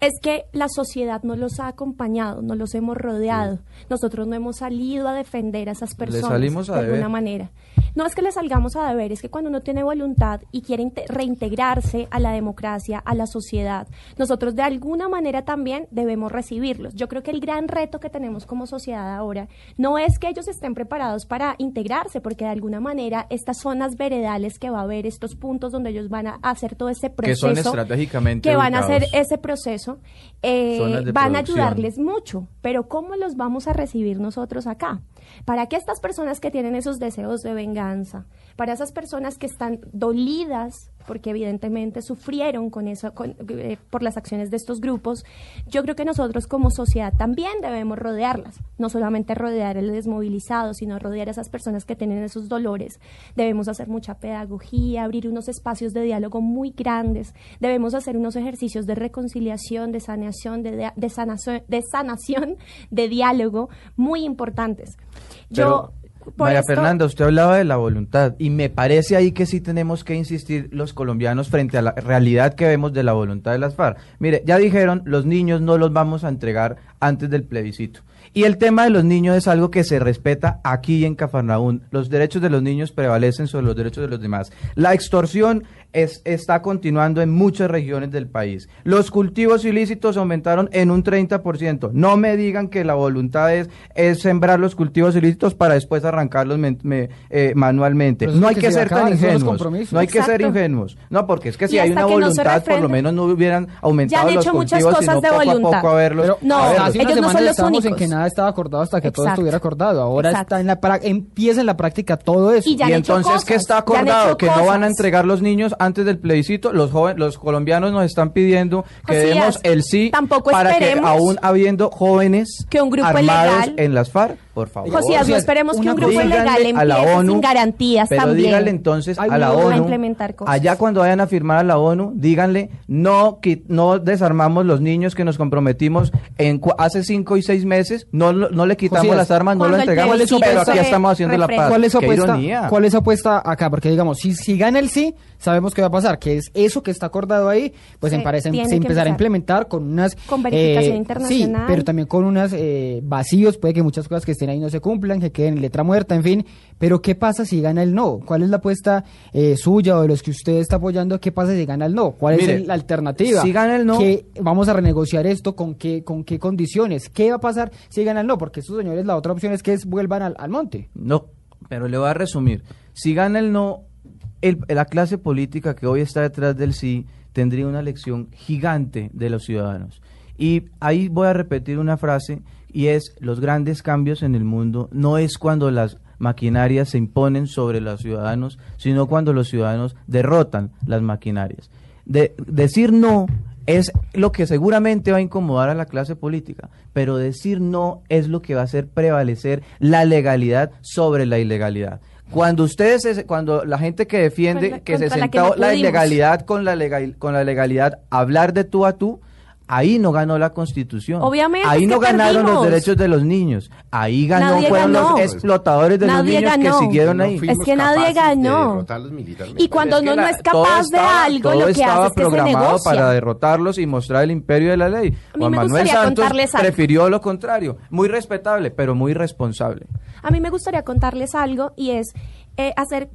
es que la sociedad no los ha acompañado, no los hemos rodeado. Nosotros no hemos salido a defender a esas personas salimos a de deber. alguna manera. No es que le salgamos a deber, es que cuando uno tiene voluntad y quiere inte- reintegrarse a la democracia, a la sociedad, nosotros de alguna manera también debemos recibirlos. Yo creo que el gran reto que tenemos como sociedad ahora no es que ellos estén preparados para integrarse, porque de alguna manera estas zonas veredales que va a haber, estos puntos donde ellos van a hacer todo ese Que proceso, son estratégicamente que van a hacer ese proceso, eh, van a ayudarles mucho, pero ¿cómo los vamos a recibir nosotros acá? Para que estas personas que tienen esos deseos de venganza, para esas personas que están dolidas, porque evidentemente sufrieron con eso, eh, por las acciones de estos grupos, yo creo que nosotros como sociedad también debemos rodearlas, no solamente rodear al desmovilizado, sino rodear a esas personas que tienen esos dolores. Debemos hacer mucha pedagogía, abrir unos espacios de diálogo muy grandes, debemos hacer unos ejercicios de reconciliación, de de- de sanación, de sanación, de diálogo muy importantes. Yo, María esto- Fernanda, usted hablaba de la voluntad y me parece ahí que sí tenemos que insistir los colombianos frente a la realidad que vemos de la voluntad de las FARC. Mire, ya dijeron, los niños no los vamos a entregar antes del plebiscito. Y el tema de los niños es algo que se respeta aquí en Cafarnaún. Los derechos de los niños prevalecen sobre los derechos de los demás. La extorsión es- está continuando en muchas regiones del país. Los cultivos ilícitos aumentaron en un 30%. No me digan que la voluntad es, es sembrar los cultivos ilícitos para después arrancarlos men- me- eh, manualmente. No hay que que se ser tan los ingenuos. compromisos. No hay que ser Exacto. ingenuos. No, porque es que si hay una voluntad, por lo menos no hubieran aumentado Ya han los hecho muchas cultivos, cosas sino de poco a voluntad. poco a verlos. Pero No, a ellos no son los estábamos en únicos. que nada estaba acordado hasta que todo Exacto. estuviera acordado. Ahora Exacto. está en la empieza en la práctica todo eso. Y ya y han hecho entonces, ¿qué cosas, está han hecho acordado? Que no van a entregar los niños antes del plebiscito. Los jóvenes, los colombianos nos están pidiendo que Josías, demos el sí tampoco para que aún habiendo jóvenes que un grupo armados en las FARC, por favor. Josías, no esperemos que un grupo ilegal Díganle a la empiece ONU, sin garantías pero también. díganle entonces a la a ONU, implementar cosas. allá cuando vayan a firmar a la ONU, díganle, no, qui- no desarmamos los niños que nos comprometimos en cu- hace cinco y seis meses, no, no le quitamos las armas, no el entregamos, pero aquí se estamos haciendo la paz. ¿Cuál es, su Qué apuesta, ironía. ¿Cuál es su apuesta acá? Porque digamos, si, si gana el sí, sabemos qué va a pasar, que es eso que está acordado ahí, pues Se en parece, se que empezará a empezar. implementar con unas... Con verificación eh, internacional. Sí, pero también con unos eh, vacíos, puede que muchas cosas que estén ahí no se cumplan, que queden en letra muerta, en fin. Pero ¿qué pasa si gana el no? ¿Cuál es la apuesta eh, suya o de los que usted está apoyando? ¿Qué pasa si gana el no? ¿Cuál Mire, es la alternativa? si gana el no- ¿Qué- vamos a renegociar esto con qué, con qué condiciones? ¿Qué va a pasar si gana el no? Porque estos señores, la otra opción es que es- vuelvan al, al monte. No, pero le voy a resumir. Si gana el no, el- la clase política que hoy está detrás del sí tendría una lección gigante de los ciudadanos. Y ahí voy a repetir una frase y es los grandes cambios en el mundo no es cuando las maquinarias se imponen sobre los ciudadanos, sino cuando los ciudadanos derrotan las maquinarias. De, decir no es lo que seguramente va a incomodar a la clase política, pero decir no es lo que va a hacer prevalecer la legalidad sobre la ilegalidad. Cuando ustedes, es- cuando la gente que defiende que se la sentó no la pudimos. ilegalidad con la legal, con la legalidad, hablar de tú a tú, ahí no ganó la Constitución. Obviamente, ahí no ganaron los derechos de los niños. Ahí ganó Nadie fueron ganó. los explotadores de Nadie los niños ganó. que siguieron No ahí. Es que nadie ganó. Y cuando uno no es capaz estaba- de algo, todo lo que estaba hace es que se negocia. para derrotarlos y mostrar el imperio de la ley. A mí Juan me Manuel gustaría Santos contarles algo. prefirió lo contrario. Muy respetable, pero muy responsable. A mí me gustaría contarles algo y es eh, hacer,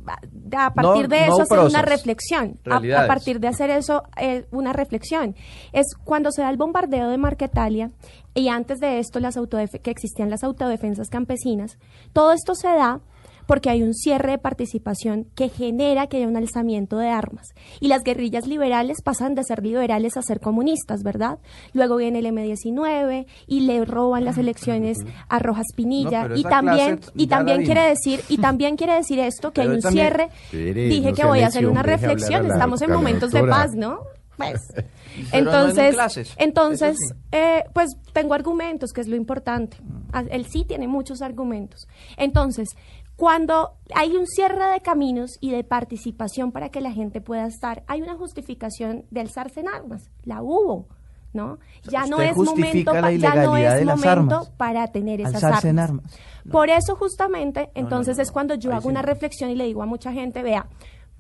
a partir No- de no eso, hacer una reflexión. A, partir de hacer eso, eh, una reflexión. Es cuando se da el bombardeo de Marquetalia y antes de esto las que existían las autodefensas campesinas, todo esto se da porque hay un cierre de participación que genera que haya un alzamiento de armas. Y las guerrillas liberales pasan de ser liberales a ser comunistas, ¿verdad? Luego viene el M-19 y le roban las elecciones a Rojas Pinilla. y también, y también quiere decir, y también quiere decir esto, que Pero hay un también- cierre. Dije no que voy a hacer una reflexión. Estamos en momentos de paz, ¿no? Pues. Pero no en Entonces, entonces sí. eh, pues tengo argumentos, que es lo importante. Ah, Él sí tiene muchos argumentos. Entonces, cuando hay un cierre de caminos y de participación para que la gente pueda estar, hay una justificación de alzarse en armas. La hubo. ¿No? Ya no es momento, pa- ya no es momento armas. para tener esas Alzarse en armas. armas. Por eso justamente, entonces es cuando yo Ahí hago sí una reflexión y le digo a mucha gente, vea,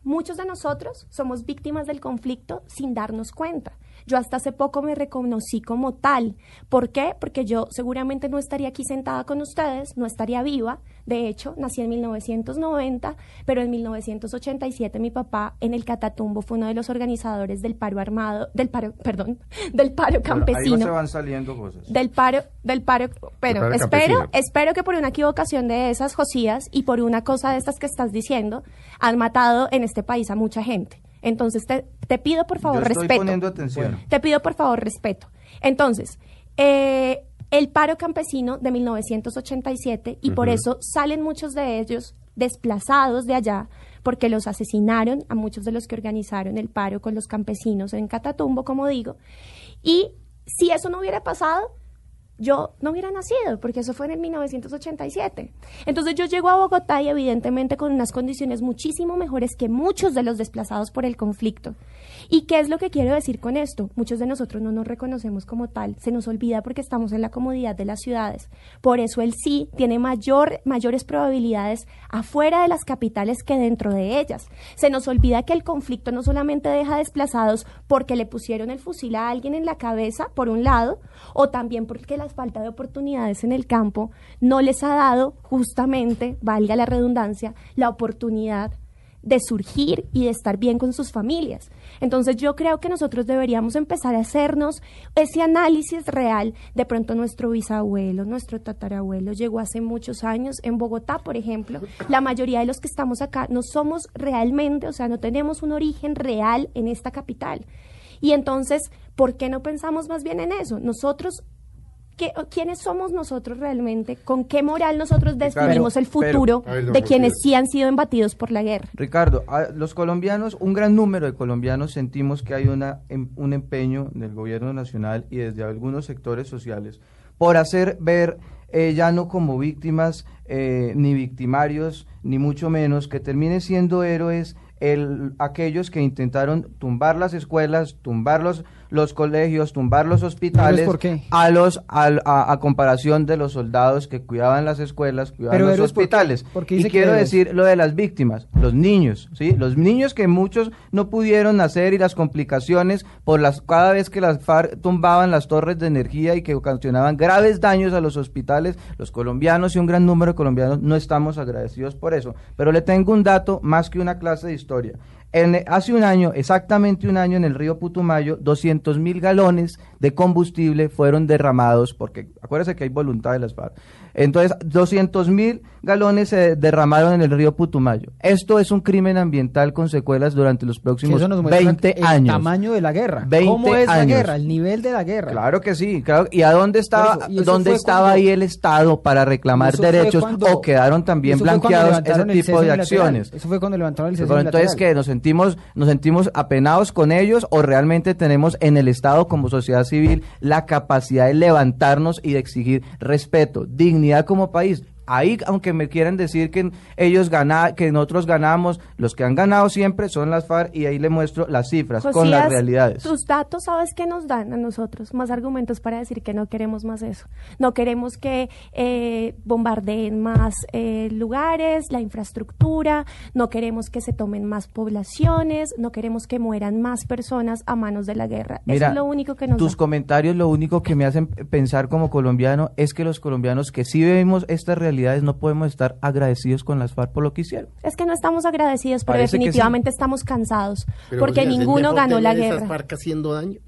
muchos de nosotros somos víctimas del conflicto sin darnos cuenta. Yo hasta hace poco me reconocí como tal. ¿Por qué? Porque yo seguramente no estaría aquí sentada con ustedes, no estaría viva. De hecho, nací en 1990, pero en 1987 mi papá en el Catatumbo fue uno de los organizadores del paro armado, del paro, perdón, del paro campesino Ahí se van saliendo cosas. del paro, del paro, pero paro espero, campesino. espero que por una equivocación de esas Josías y por una cosa de estas que estás diciendo, han matado en este país a mucha gente. Entonces te, te pido por favor Yo estoy respeto. poniendo atención. Te pido por favor respeto. Entonces, eh, el paro campesino de 1987 y por eso salen muchos de ellos desplazados de allá porque los asesinaron a muchos de los que organizaron el paro con los campesinos en Catatumbo, como digo. Y si eso no hubiera pasado, yo no hubiera nacido, porque eso fue en el 1987. Entonces yo llego a Bogotá y evidentemente con unas condiciones muchísimo mejores que muchos de los desplazados por el conflicto. ¿Y qué es lo que quiero decir con esto? Muchos de nosotros no nos reconocemos como tal, se nos olvida porque estamos en la comodidad de las ciudades. Por eso el sí tiene mayor, mayores probabilidades afuera de las capitales que dentro de ellas. Se nos olvida que el conflicto no solamente deja desplazados porque le pusieron el fusil a alguien en la cabeza, por un lado, o también porque la falta de oportunidades en el campo no les ha dado justamente, valga la redundancia, la oportunidad de surgir y de estar bien con sus familias. Entonces yo creo que nosotros deberíamos empezar a hacernos ese análisis real. De pronto nuestro bisabuelo, nuestro tatarabuelo llegó hace muchos años en Bogotá, por ejemplo. La mayoría de los que estamos acá no somos realmente, o sea, no tenemos un origen real en esta capital. Y entonces, ¿por qué no pensamos más bien en eso? Nosotros ¿Qué- ¿Quiénes somos nosotros realmente? ¿Con qué moral nosotros definimos el pero- futuro A ver, de quienes sí han sido embatidos por la guerra? Ricardo, a- los colombianos, un gran número de colombianos sentimos que hay una, em- un empeño del gobierno nacional y desde algunos sectores sociales por hacer ver eh, ya no como víctimas eh, ni victimarios, ni mucho menos, que terminen siendo héroes el, aquellos que intentaron tumbar las escuelas, tumbar los, los colegios, tumbar los hospitales, por qué? a los al- a, a comparación de los soldados que cuidaban las escuelas, cuidaban Pero los héroes, ¿por qué? hospitales. ¿Por qué y quiero decir lo de las víctimas, los niños, ¿sí? Los niños que muchos no pudieron nacer y las complicaciones por las cada vez que las FARC tumbaban las torres de energía y que ocasionaban graves daños a los hospitales, los colombianos y un gran número de colombianos no estamos agradecidos por eso. Pero le tengo un dato más que una clase de historia. En, hace un año, exactamente un año, en el río Putumayo, 200 mil galones de combustible fueron derramados, porque acuérdense que hay voluntad de las FARC. Entonces, 200 mil galones se derramaron en el río Putumayo. Esto es un crimen ambiental con secuelas durante los próximos eso nos muestra 20 el años. tamaño de la guerra. 20 ¿Cómo es la años. guerra? El nivel de la guerra. Claro que sí, claro. ¿Y a dónde estaba, eso, dónde estaba cuando- ahí el Estado para reclamar derechos cuando- o quedaron también blanqueados ese el tipo de acciones? Eso fue cuando levantaron el cese entonces que nos sentimos nos sentimos apenados con ellos o realmente tenemos en el Estado como sociedad civil la capacidad de levantarnos y de exigir respeto, dignidad como país. Ahí, aunque me quieran decir que ellos gana, que nosotros ganamos, los que han ganado siempre son las FARC y ahí le muestro las cifras con las realidades. Tus datos, ¿sabes qué nos dan a nosotros? Más argumentos para decir que no queremos más eso. No queremos que eh, bombardeen más eh, lugares, la infraestructura, no queremos que se tomen más poblaciones, no queremos que mueran más personas a manos de la guerra. Mira, eso es lo único que nos tus da. comentarios lo único que me hacen pensar como colombiano es que los colombianos que sí vivimos estas realidades no podemos estar agradecidos con las FARC por lo que hicieron. Es que no estamos agradecidos, pero Parece que sí. definitivamente estamos cansados, Pero, porque Josías, ¿es ninguno ganó la tener esas guerra. FARC haciendo daño?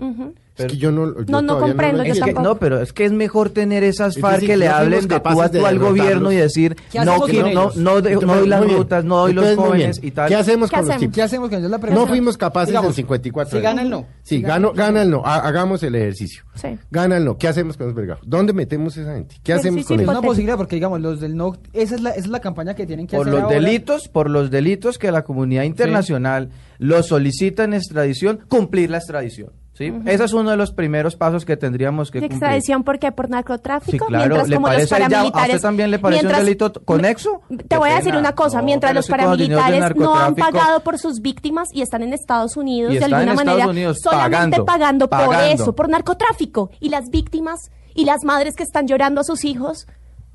Es que yo no, yo No, no comprendo, yo Es que, no, pero es que es mejor tener esas Es FARC decir, que le no hablen de tú a tú al gobierno y decir, ¿Qué no, no, no, de- no doy las rutas, no doy los jóvenes y tal. ¿Qué hacemos ¿Qué con los tipos? ¿Qué hacemos con ellos? La pregunta. No fuimos capaces Digamos, en 54 Si gana el no. Sí, Si gano, gana- el no. Ha- hagamos el ejercicio. Sí. Gana el no. ¿Qué hacemos con los vergajos? ¿Dónde metemos esa gente? ¿Qué hacemos con Es ellos? una hipotético. posibilidad porque, digamos, los del no. Esa es la, esa es la campaña que tienen que por hacer. los ahora. delitos, por los delitos que la comunidad internacional los solicita en extradición, cumplir la extradición. ¿Sí? Ese es uno de los primeros pasos que tendríamos que ¿De cumplir. extradición por qué? ¿Por narcotráfico? Sí, claro. Mientras ¿Le como los ya- a paramilitares... usted también le parece un delito conexo? Te voy a decir una cosa. No, mientras los paramilitares no han pagado por sus víctimas y están en Estados Unidos de alguna manera Unidos solamente pagando, pagando, por pagando. eso, por narcotráfico. Y las víctimas y las madres que están llorando a sus hijos...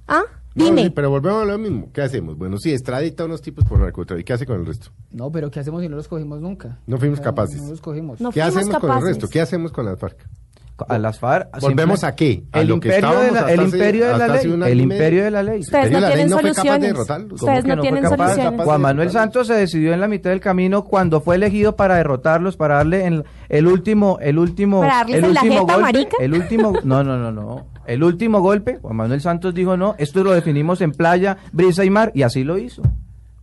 ¿Ah? No, Dime. sí, pero volvemos a lo mismo. ¿Qué hacemos? Bueno, sí, extradita a unos tipos por narcotráfico. ¿Y qué hace con el resto? No, pero ¿qué hacemos si no los cogimos nunca? No fuimos O sea, capaces. No los cogimos. No ¿Qué hacemos con el resto? ¿Qué hacemos con las FARC? A las FARC. ¿Volvemos a qué? ¿A el lo que imperio de estábamos la, hasta el hace- imperio de la ley. El imperio de la ley. Ustedes no tienen no fue capaz de soluciones. derrotarlos. ¿Cómo Ustedes que no tienen soluciones. Juan Manuel Santos se decidió en la mitad del camino cuando fue elegido para derrotarlos, para darle el, el último, el último, ¿Para darles el en la último jeta, golpe, marica? el último, no, no, no, no, el último golpe. Juan Manuel Santos dijo no, esto lo definimos en playa, brisa y mar y así lo hizo.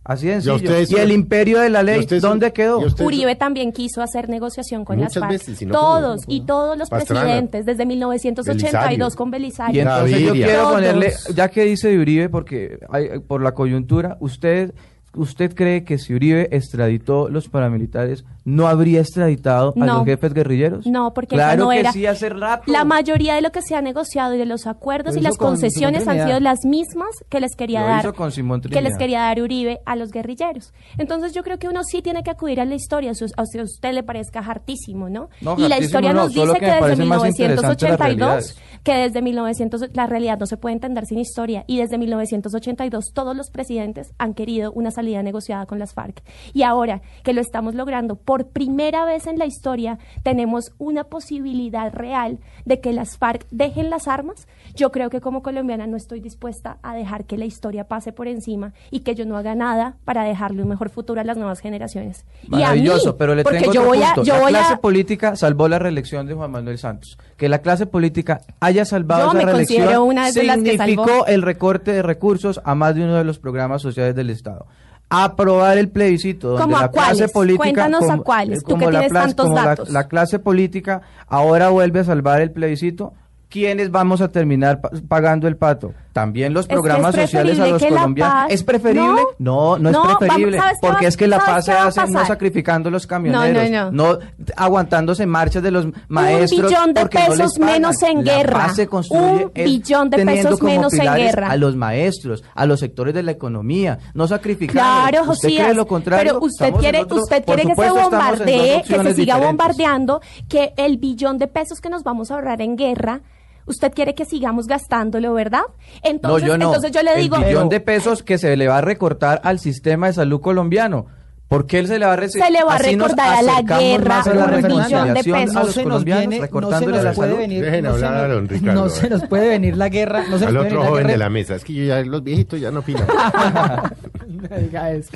Así de Y Y el imperio de la ley, ¿dónde quedó? Uribe también quiso hacer negociación con Muchas las FARC. veces, y no todos pudo. y todos los Pastrana. presidentes desde 1982 Belisario. con Y Belisario. entonces yo quiero ponerle, ya que dice de Uribe, porque hay- por la coyuntura, usted, ¿usted cree que si Uribe extraditó los paramilitares, no habría extraditado a los jefes guerrilleros? No, porque claro no que era. sí, hace rato. La mayoría de lo que se ha negociado y de los acuerdos Lo y las con concesiones han sido las mismas que les quería Lo dar con que les quería dar Uribe a los guerrilleros. Entonces yo creo que uno sí tiene que acudir a la historia, si a usted, le parezca hartísimo, ¿no? No, y la historia no, nos dice que que, desde parecen más interesantes las 1982, realidades. Que desde 1900 la realidad no se puede entender sin historia y desde 1982 todos los presidentes han querido una salida negociada con las FARC. Y ahora que lo estamos logrando por primera vez en la historia, tenemos una posibilidad real de que las FARC dejen las armas. Yo creo que como colombiana no estoy dispuesta a dejar que la historia pase por encima y que yo no haga nada para dejarle un mejor futuro a las nuevas generaciones. Y a mí, Maravilloso, pero le tengo yo otro voy a, punto. yo la voy clase a, política salvó la reelección de Juan Manuel Santos. Que la clase política haya salvado Yo esa reelección considero una de las que significó el recorte de recursos a más de uno de los programas sociales del Estado. Aprobar el plebiscito donde ¿Cómo a la clase cuáles? política Cuéntanos a cuáles, tú que tienes tantos como la- datos. la clase política ahora vuelve a salvar el plebiscito. ¿Quiénes vamos a terminar pa- pagando el pato? También los programas es sociales a los colombianos. paz- ¿Es preferible? No, no, No, es preferible. ¿sabes qué porque va- es que la paz se hace no sacrificando los camioneros, No, no, no. aguantándose marchas de los maestros. un billón de pesos menos en La guerra. paz se construye Un billón de pesos menos en guerra. A los maestros, a los sectores de la economía, no sacrificando. Claro, ¿Usted Josías, lo contrario? pero usted quiere, otro- usted quiere que se bombardee, que se siga diferentes. bombardeando, que el billón de pesos que nos vamos a ahorrar en guerra, usted quiere que sigamos gastándolo, ¿verdad? Entonces, no, yo no. entonces yo le digo, El billón de pesos que se le va a recortar al sistema de salud colombiano. ¿Por qué él se le va a recibir? Se le va a recordar a la guerra a la un billón de pesos. no se nos viene, no se nos la puede salud. venir, Dejen no se hablar a nos- don Ricardo. no se nos puede venir la guerra, no se nos Al puede otro venir la joven guerra de la mesa. Es que yo ya, los viejitos ya no opinan. No diga eso.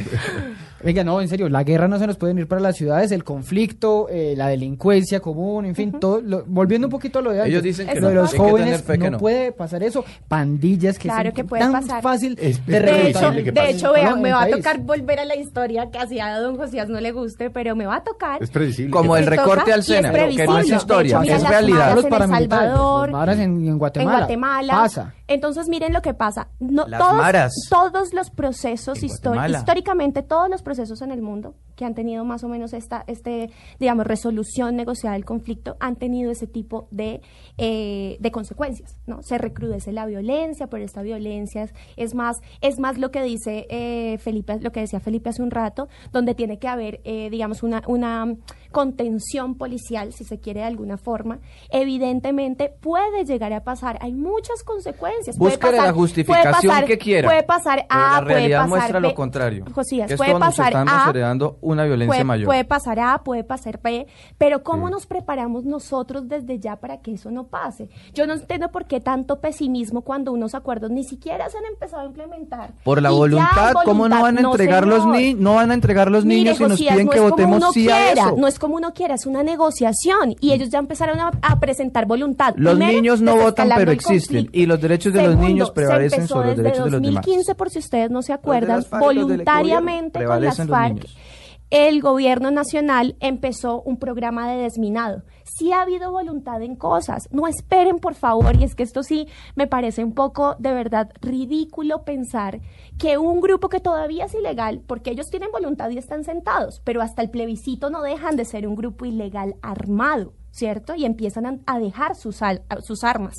Venga, no, en serio, la guerra no se nos puede ir para las ciudades, el conflicto, eh, la delincuencia común, en fin, todo. lo- volviendo un poquito a lo de antes, Ellos dicen que lo de los jóvenes, fe no, no. puede pasar eso. Pandillas que Claro son que puede tan pasar. fácil Es- de De hecho, previsible que de hecho, vean, me va a tocar volver a la historia que hacía a don Josías no le guste, pero me va a tocar. Es predecible. Como el recorte al Sena, que no es previsible. historia, hecho, mira es realidad. Los en El paramilitares, Salvador, los en, en Guatemala. en Guatemala. Pasa. Entonces, miren lo que pasa. No, Las todos, maras. todos los procesos históricamente, todos los procesos en el mundo que han tenido más o menos esta, este, digamos, resolución negociada del conflicto, han tenido ese tipo de, eh, de consecuencias, ¿no? Se recrudece la violencia, pero esta violencia es, es más, es más lo que dice eh, Felipe, lo que decía Felipe hace un rato, donde tiene que haber, eh, digamos, una, una contención policial, si se quiere de alguna forma. Evidentemente puede llegar a pasar, hay muchas consecuencias. Puede pasar- la justificación puede pasar- que quiera. Puede pasar A, la puede realidad pasar muestra B. lo contrario. Josías, que puede pasar estamos A, heredando una violencia puede, mayor. puede pasar A, puede pasar B, pero ¿cómo nos preparamos nosotros desde ya para que eso no pase? Yo no entiendo por qué tanto pesimismo cuando unos acuerdos ni siquiera se han empezado a implementar. Por la hay voluntad, ¿cómo no voluntad? van a entregar los señor. niños? No van a entregar los Mire, niños y nos Josías, piden no que votemos sí a quiera, eso. No es como uno quiera, es una negociación y ellos ya empezaron a, a presentar voluntad. Los Primero, niños no votan, pero existen, y los derechos de los Segundo, niños prevalecen sobre los derechos de los demás. 2015, por si ustedes no se acuerdan, los voluntariamente con las los FARC niños. El gobierno nacional empezó un programa de desminado. Sí ha habido voluntad en cosas. No esperen, por favor, y es que esto sí me parece un poco de verdad ridículo pensar que un grupo que todavía es ilegal, porque ellos tienen voluntad y están sentados, pero hasta el plebiscito no dejan de ser un grupo ilegal armado. ¿Cierto? Y empiezan a, a dejar sus, al- a- sus armas.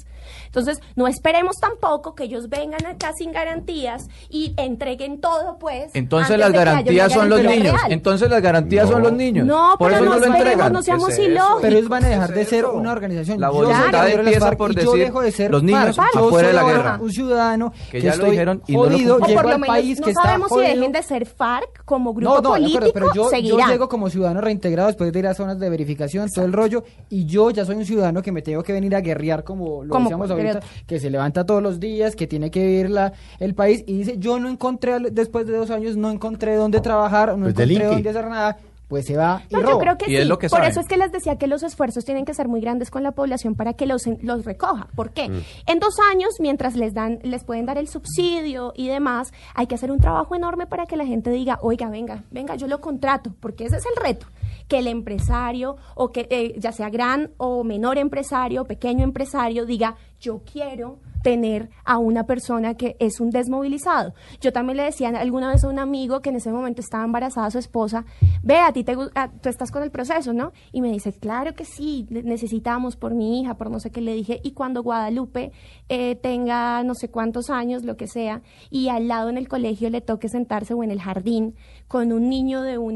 Entonces, no esperemos tampoco que ellos vengan acá sin garantías y entreguen todo, pues. Entonces las garantías son los niños. real. Entonces las garantías No. son los niños. No, Por pero eso no no lo entregan. no seamos ilógicos. Pero ellos van a dejar ¿Qué de ser eso? una organización. La voluntad las empieza FARC por y yo decir, dejo de ser los niños FARC. Yo afuera de la guerra. un ciudadano Que que, ya lo estoy dijeron y no lo O por lo menos país no que está sabemos si dejen de ser FARC como grupo No, no, de político, pero yo, llego como ciudadano reintegrado después de ir a zonas de verificación, todo el rollo, y yo ya soy un ciudadano que me tengo que venir a guerrear como lo Como decíamos ahorita, que se levanta todos los días, que tiene que vivir la, el país, y dice, yo no encontré, después de dos años, no encontré dónde trabajar, no Pues encontré delinque. dónde hacer nada, pues se va y No, yo roba. creo que Y sí. es lo que Por saben. eso es que les decía que los esfuerzos tienen que ser muy grandes con la población para que los, en- los recoja. ¿Por qué? Mm. En dos años, mientras les dan, les pueden dar el subsidio y demás, hay que hacer un trabajo enorme para que la gente diga, oiga, venga, venga, yo lo contrato, porque ese es el reto. Que el empresario, o que eh, ya sea gran o menor empresario, pequeño empresario, diga, yo quiero tener a una persona que es un desmovilizado. Yo también le decía alguna vez a un amigo que en ese momento estaba embarazada su esposa, ve, a ti te, a- tú estás con el proceso, ¿no? Y me dice, claro que sí, ne- necesitamos por mi hija, por no sé qué le dije, y cuando Guadalupe eh, tenga no sé cuántos años, lo que sea, y al lado en el colegio le toque sentarse o en el jardín con un niño de un,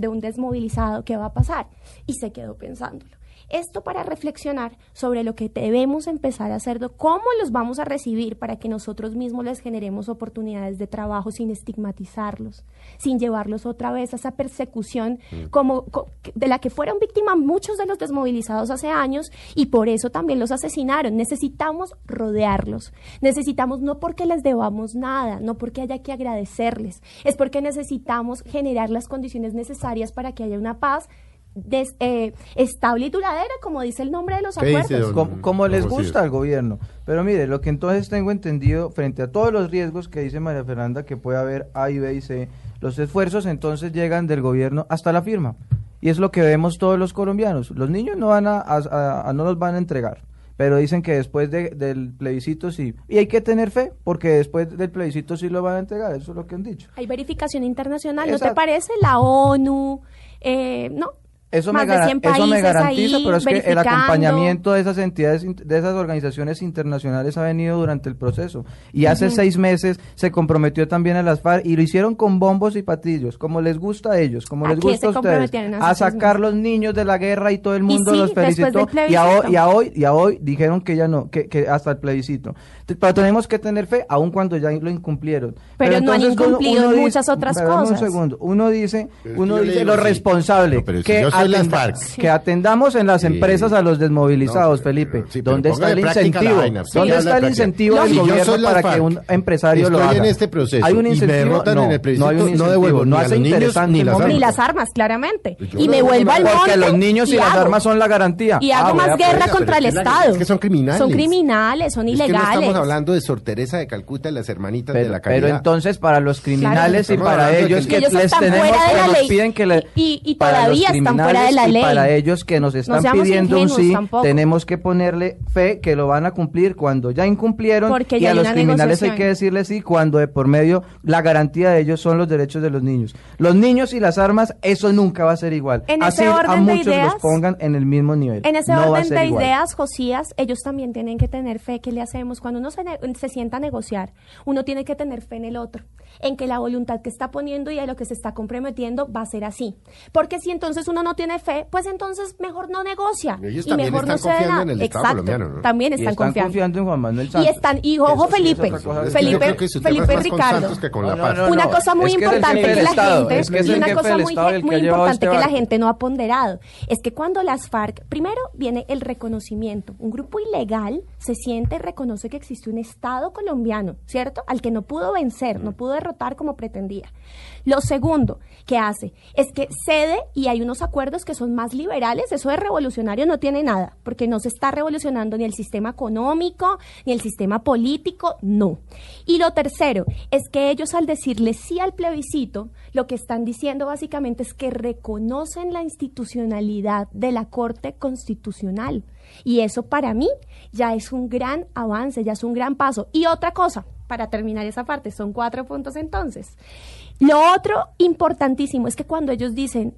de un desmovilizado, ¿qué va a pasar? Y se quedó pensándolo. Esto para reflexionar sobre lo que debemos empezar a hacer, cómo los vamos a recibir para que nosotros mismos les generemos oportunidades de trabajo sin estigmatizarlos, sin llevarlos otra vez a esa persecución como co- de la que fueron víctimas muchos de los desmovilizados hace años y por eso también los asesinaron. Necesitamos rodearlos. Necesitamos no porque les debamos nada, no porque haya que agradecerles, es porque necesitamos generar las condiciones necesarias para que haya una paz des- eh, estable y duradera, como dice el nombre de los ¿Qué dice, acuerdos. don- como, como les gusta al gobierno. Pero mire, lo que entonces tengo entendido, frente a todos los riesgos que dice María Fernanda, que puede haber A y B y C, los esfuerzos entonces llegan del gobierno hasta la firma. Y es lo que vemos todos los colombianos. Los niños no van a, a- a- a- no los van a entregar. Pero dicen que después de- del plebiscito sí. Y hay que tener fe, porque después del plebiscito sí lo van a entregar. Eso es lo que han dicho. Hay verificación internacional, ¿no te parece? La ONU, eh, ¿no? Eso Más me, de gara- 100 eso me garantiza, ahí pero es que el acompañamiento de esas entidades, de esas organizaciones internacionales ha venido durante el proceso. Y hace seis meses se comprometió también a las FARC y lo hicieron con bombos y patillos, como les gusta a ellos, como ¿A les gusta a ustedes, a sacar los niños de la guerra y todo el mundo sí, los felicitó. Y a, hoy, y a hoy, y a hoy dijeron que ya no, que, que hasta el plebiscito. Pero tenemos que tener fe, aun cuando ya lo incumplieron. Pero no han uno- incumplido uno dice- muchas otras cosas. Un segundo. Uno dice, uno dice lo sí. responsable, No, que las FARC. que atendamos en las empresas a los desmovilizados, No, Felipe. ¿Dónde está el incentivo? vaina, sí, ¿Dónde está el incentivo No, del gobierno para que un empresario lo haga? en este proceso Hay un y me incentivo, no, en el plebiscito, no hay un no incentivo, devuelvo no ni a hace interesante ni las momento. Ni las armas, claramente. Yo Y no me vuelvo al monte. Porque los niños y, las hago. armas son la garantía. Y hago Ah, más guerra pues. pero contra el Estado. es que son criminales. Son criminales, son Es que no ilegales. estamos hablando de Sor Teresa de Calcuta y las hermanitas de la caridad. pero entonces para los criminales Claro. y para ellos que ellos les tenemos que nos piden que le Y- y todavía están fuera de criminales la y ley. para ellos que nos están pidiendo un sí tampoco. tenemos que ponerle fe que lo van a cumplir cuando ya incumplieron Porque y ya a los criminales hay que decirles sí cuando de por medio la garantía de ellos son los derechos de los niños los niños y las armas eso nunca va a ser igual En así ese a orden de muchos ideas- los pongan en el mismo nivel En ese no va a orden de igual. ideas, Josías, ellos también tienen que tener fe. ¿Qué le hacemos? Cuando uno se, se sienta a negociar, uno tiene que tener fe en el otro, en que la voluntad que está poniendo y a lo que se está comprometiendo va a ser así. Porque si entonces uno no tiene fe, pues entonces mejor no negocia. Ellos y mejor no están se da confiando nada. en el Estado Exacto, colombiano, ¿no? También y están, están confiando. confiando en Juan Manuel Y están, y ojo Eso sí es Felipe. Es Felipe, que Felipe Ricardo. Con No, no, una cosa muy Es que importante que la Estado, gente, es que es y una cosa muy, muy importante que la gente no ha ponderado, es que cuando las FARC, primero viene el reconocimiento, un grupo ilegal se siente, reconoce que existe un Estado colombiano, ¿cierto? Al que no pudo vencer, no pudo derrotar como pretendía. Lo segundo que hace es que cede y hay unos acuerdos que son más liberales, eso de revolucionario no tiene nada, porque no se está revolucionando ni el sistema económico, ni el sistema político, no. Y lo tercero es que ellos al decirle sí al plebiscito, lo que están diciendo básicamente es que reconocen la institucionalidad de la Corte Constitucional. Y eso para mí ya es un gran avance, ya es un gran paso. Y otra cosa, para terminar esa parte, son cuatro puntos entonces. Lo otro importantísimo es que cuando ellos dicen,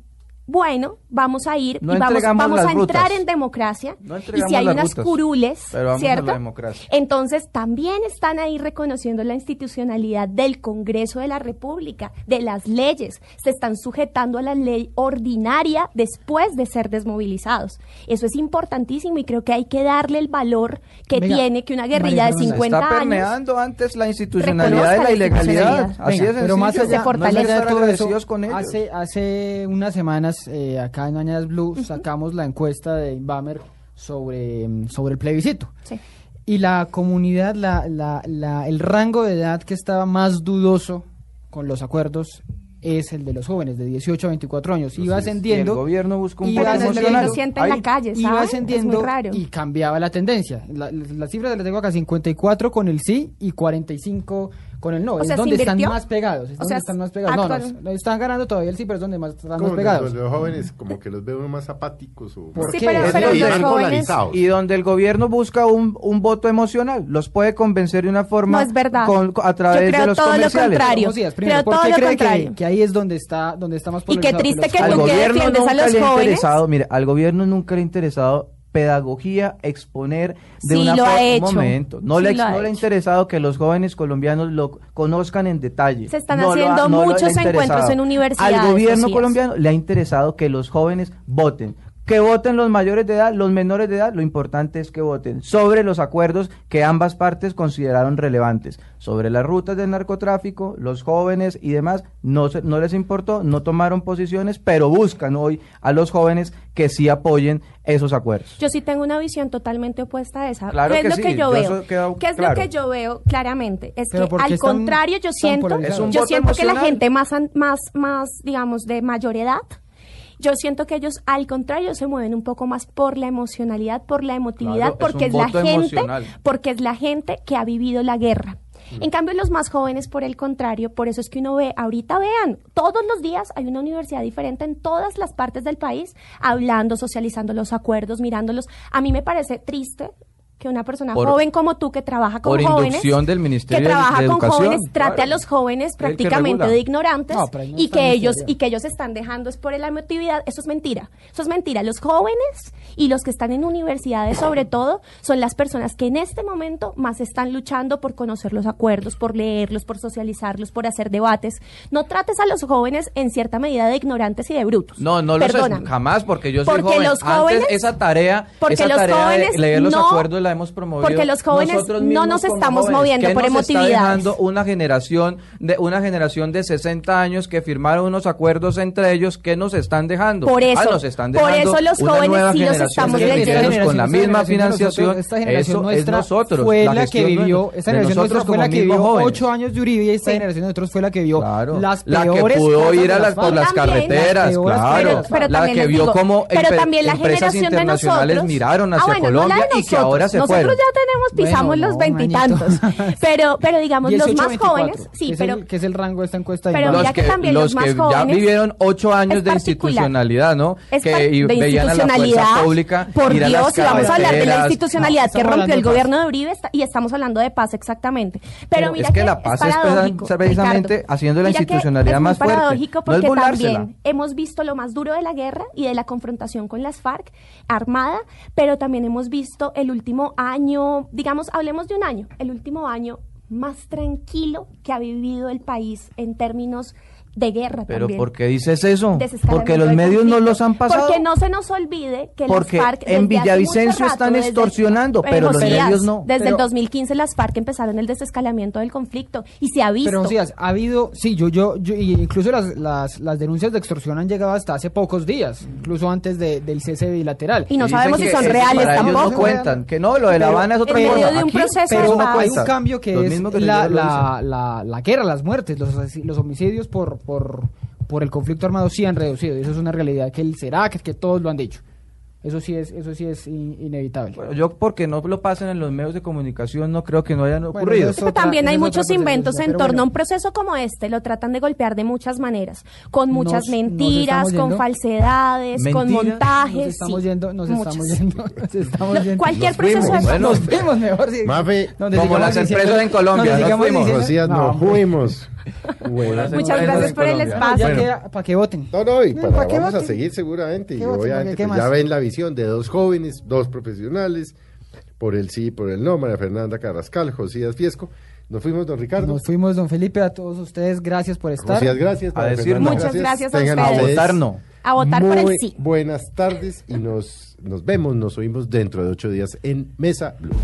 bueno, vamos a ir No y vamos, vamos a entrar rutas. en democracia, No y si hay unas rutas, curules, pero vamos a ¿cierto? la democracia. Entonces también están ahí reconociendo la institucionalidad del Congreso de la República, de las leyes, se están sujetando a la ley ordinaria después de ser desmovilizados. Eso es importantísimo y creo que hay que darle el valor que Venga, tiene que una guerrilla de María Fernanda, 50 está años permeando antes la institucionalidad de la la ilegalidad. institucionalidad. Así Venga, es pero más allá, Se no de estar todo eso, con ellos. hace, hace unas semanas eh, acá en Mañanas Blue sacamos la encuesta de Inbamer sobre, mm, sobre el plebiscito. Sí. Y la comunidad, la, la, la- el rango de edad que estaba más dudoso con los acuerdos es el de los jóvenes de 18 a 24 años. Iba Y el ascendiendo. gobierno busca un iba ascendiendo, en la iba ascendiendo es muy raro. y cambiaba la tendencia. La, la cifra la tengo acá, 54 con el sí y 45 con el no. O es sea, ¿se donde están más pegados. Es O donde sea, están más pegados. No, no, están ganando todavía el sí, pero es donde más están más pegados. Los, los jóvenes como que los veo uno más apáticos o ¿Por Sí, qué? pero, Es pero donde los están jóvenes... polarizados. Y donde el gobierno busca un, un voto emocional, los puede convencer de una forma No es verdad. con- a Yo través creo de los todo lo comerciales. contrario. Josías, primero, Creo ¿por todo qué lo cree contrario. que, que ahí es donde está, donde está más Y qué triste que ¿por qué gobierno defiendes a nunca los jóvenes? interesado, mire, al gobierno nunca le ha interesado pedagogía, exponer de Sí, una lo ha hecho. Un momento, no, Sí, le, ha no le ha hecho. interesado que los jóvenes colombianos lo conozcan en detalle. Se están No lo ha- haciendo no le muchos encuentros en universidades, Al gobierno colombiano le ha interesado que los jóvenes voten. Que voten los mayores de edad, los menores de edad, lo importante es que voten sobre los acuerdos que ambas partes consideraron relevantes. Sobre las rutas del narcotráfico, los jóvenes y demás, no, se- no les importó, no tomaron posiciones, pero buscan hoy a los jóvenes que sí apoyen esos acuerdos. Yo sí tengo una visión totalmente opuesta a esa. Claro ¿Qué es que lo sí, que yo yo veo? ¿Qué es claro. lo que yo veo claramente? Es Pero que ¿por qué al contrario yo siento, yo siento que la gente más más más digamos de mayor edad yo siento que ellos, al contrario, se mueven un poco más por la emocionalidad, por la emotividad, Claro, porque es, la gente, emocional. porque es la gente que ha vivido la guerra. En cambio, los más jóvenes, por el contrario, por eso es que uno ve, ahorita vean, todos los días hay una universidad diferente en todas las partes del país, hablando, socializando los acuerdos, mirándolos. A mí me parece triste que una persona Por- joven como tú que trabaja con por jóvenes, inducción del Ministerio que de- trabaja de con Educación, jóvenes, trate claro. a los jóvenes prácticamente de ignorantes No, no y que ellos y que ellos están dejando es por la emotividad, eso es mentira. Eso es mentira. Los jóvenes y los que están en universidades, sobre todo, son las personas que en este momento más están luchando por conocer los acuerdos, por leerlos, por socializarlos, por hacer debates. No trates a los jóvenes en cierta medida de ignorantes y de brutos. No, no lo jamás porque yo soy Porque joven. los Antes jóvenes- esa tarea, porque esa los tarea de jóvenes leer los no acuerdos la hemos promovido. Porque los jóvenes nosotros no nos como estamos jóvenes. moviendo ¿Qué por nos está emotividades? dejando una generación de una generación de 60 años que firmaron unos acuerdos entre ellos que nos están dejando. Por eso, Ah, nos están por dejando eso los jóvenes sí los generación estamos leyendo. con la misma financiación. esta generación Eso es nuestra nosotros. fue la, que gestión vivió, esta generación nosotros nuestra fue la como que vivió jóvenes. ocho años de Uribe y esta Sí. generación de nosotros fue la que vio Claro. las la que peores pudo ir a las por las carreteras, las peores claro. la que vio la empresas generación de internacionales nosotros- miraron Ah, hacia la Colombia y que ahora se nosotros. ya tenemos, pisamos Bueno, los veintitantos. pero, pero digamos, los 18, más 24, jóvenes, sí, que es pero el, que es el rango de esta encuesta. de pero mira que también los más que ya jóvenes vivieron ocho años de institucionalidad, ¿no? Es que par- y de veían a la fuerza pública Por ir a Dios, si vamos a hablar de la institucionalidad No, que rompió el gobierno de Uribe está- y estamos hablando de paz exactamente. Pero, Pero mira es que la paz es paradójico, precisamente- Ricardo. haciendo la institucionalidad es muy más fuerte. paradójico No es porque también hemos visto lo más duro de la guerra y de la confrontación con las FARC armada, pero también hemos visto el último año, digamos, hablemos de un año, el último año más tranquilo que ha vivido el país en términos de guerra Pero también. ¿por qué dices eso? Porque los medios no los han pasado. Porque no se nos olvide que Porque las FARC en Villavicencio rato, están desde- extorsionando, pero los medios no. Desde Pero- el 2015 las FARC empezaron el desescalamiento del conflicto y se ha visto. Pero Josías, ha habido, sí, yo, yo, incluso las, las, las denuncias de extorsión han llegado hasta hace pocos días, incluso antes de- del cese bilateral. Y no sabemos si son reales para ellos tampoco. no cuentan, que no, lo de La Pero Habana es otra en cosa. medio de un Aquí, proceso Pero no hay un cambio que Los es la, la, la, la guerra, las muertes, los, los homicidios por, por, por el conflicto armado sí han reducido. Y eso es una realidad que el CERAC, que todos lo han dicho. Eso sí es, eso sí es in- inevitable. Bueno, yo porque no lo pasen en los medios de comunicación no creo que no hayan ocurrido. otra- también hay muchos inventos en torno a un proceso como este. Lo tratan de golpear de muchas maneras. Con muchas Nos- mentiras, con yendo. falsedades, con montajes. Nos estamos sí, yendo, nos muchas. estamos yendo, nos estamos yendo. cualquier proceso fuimos. de Bueno, nos vemos mejor. sí. Mafe, Donde como las diciendo- empresas en Colombia, nos fuimos. No, nos fuimos. Bueno. Muchas gracias por el espacio. Bueno. para que voten. No, no, y No, para, ¿para qué vamos a seguir seguramente. Obviamente ¿Qué pues, ya ven la visión de dos jóvenes, dos profesionales, por el sí, por el no, María Fernanda Carrascal, Josías Fiesco. Nos fuimos, don Ricardo. Nos fuimos, don Felipe, a todos ustedes, gracias por estar. Josías, gracias. A decir. Muchas gracias a Tengan ustedes. A votar no. A votar por el sí. Buenas tardes y nos, nos vemos, nos oímos dentro de ocho días en Mesa Blue.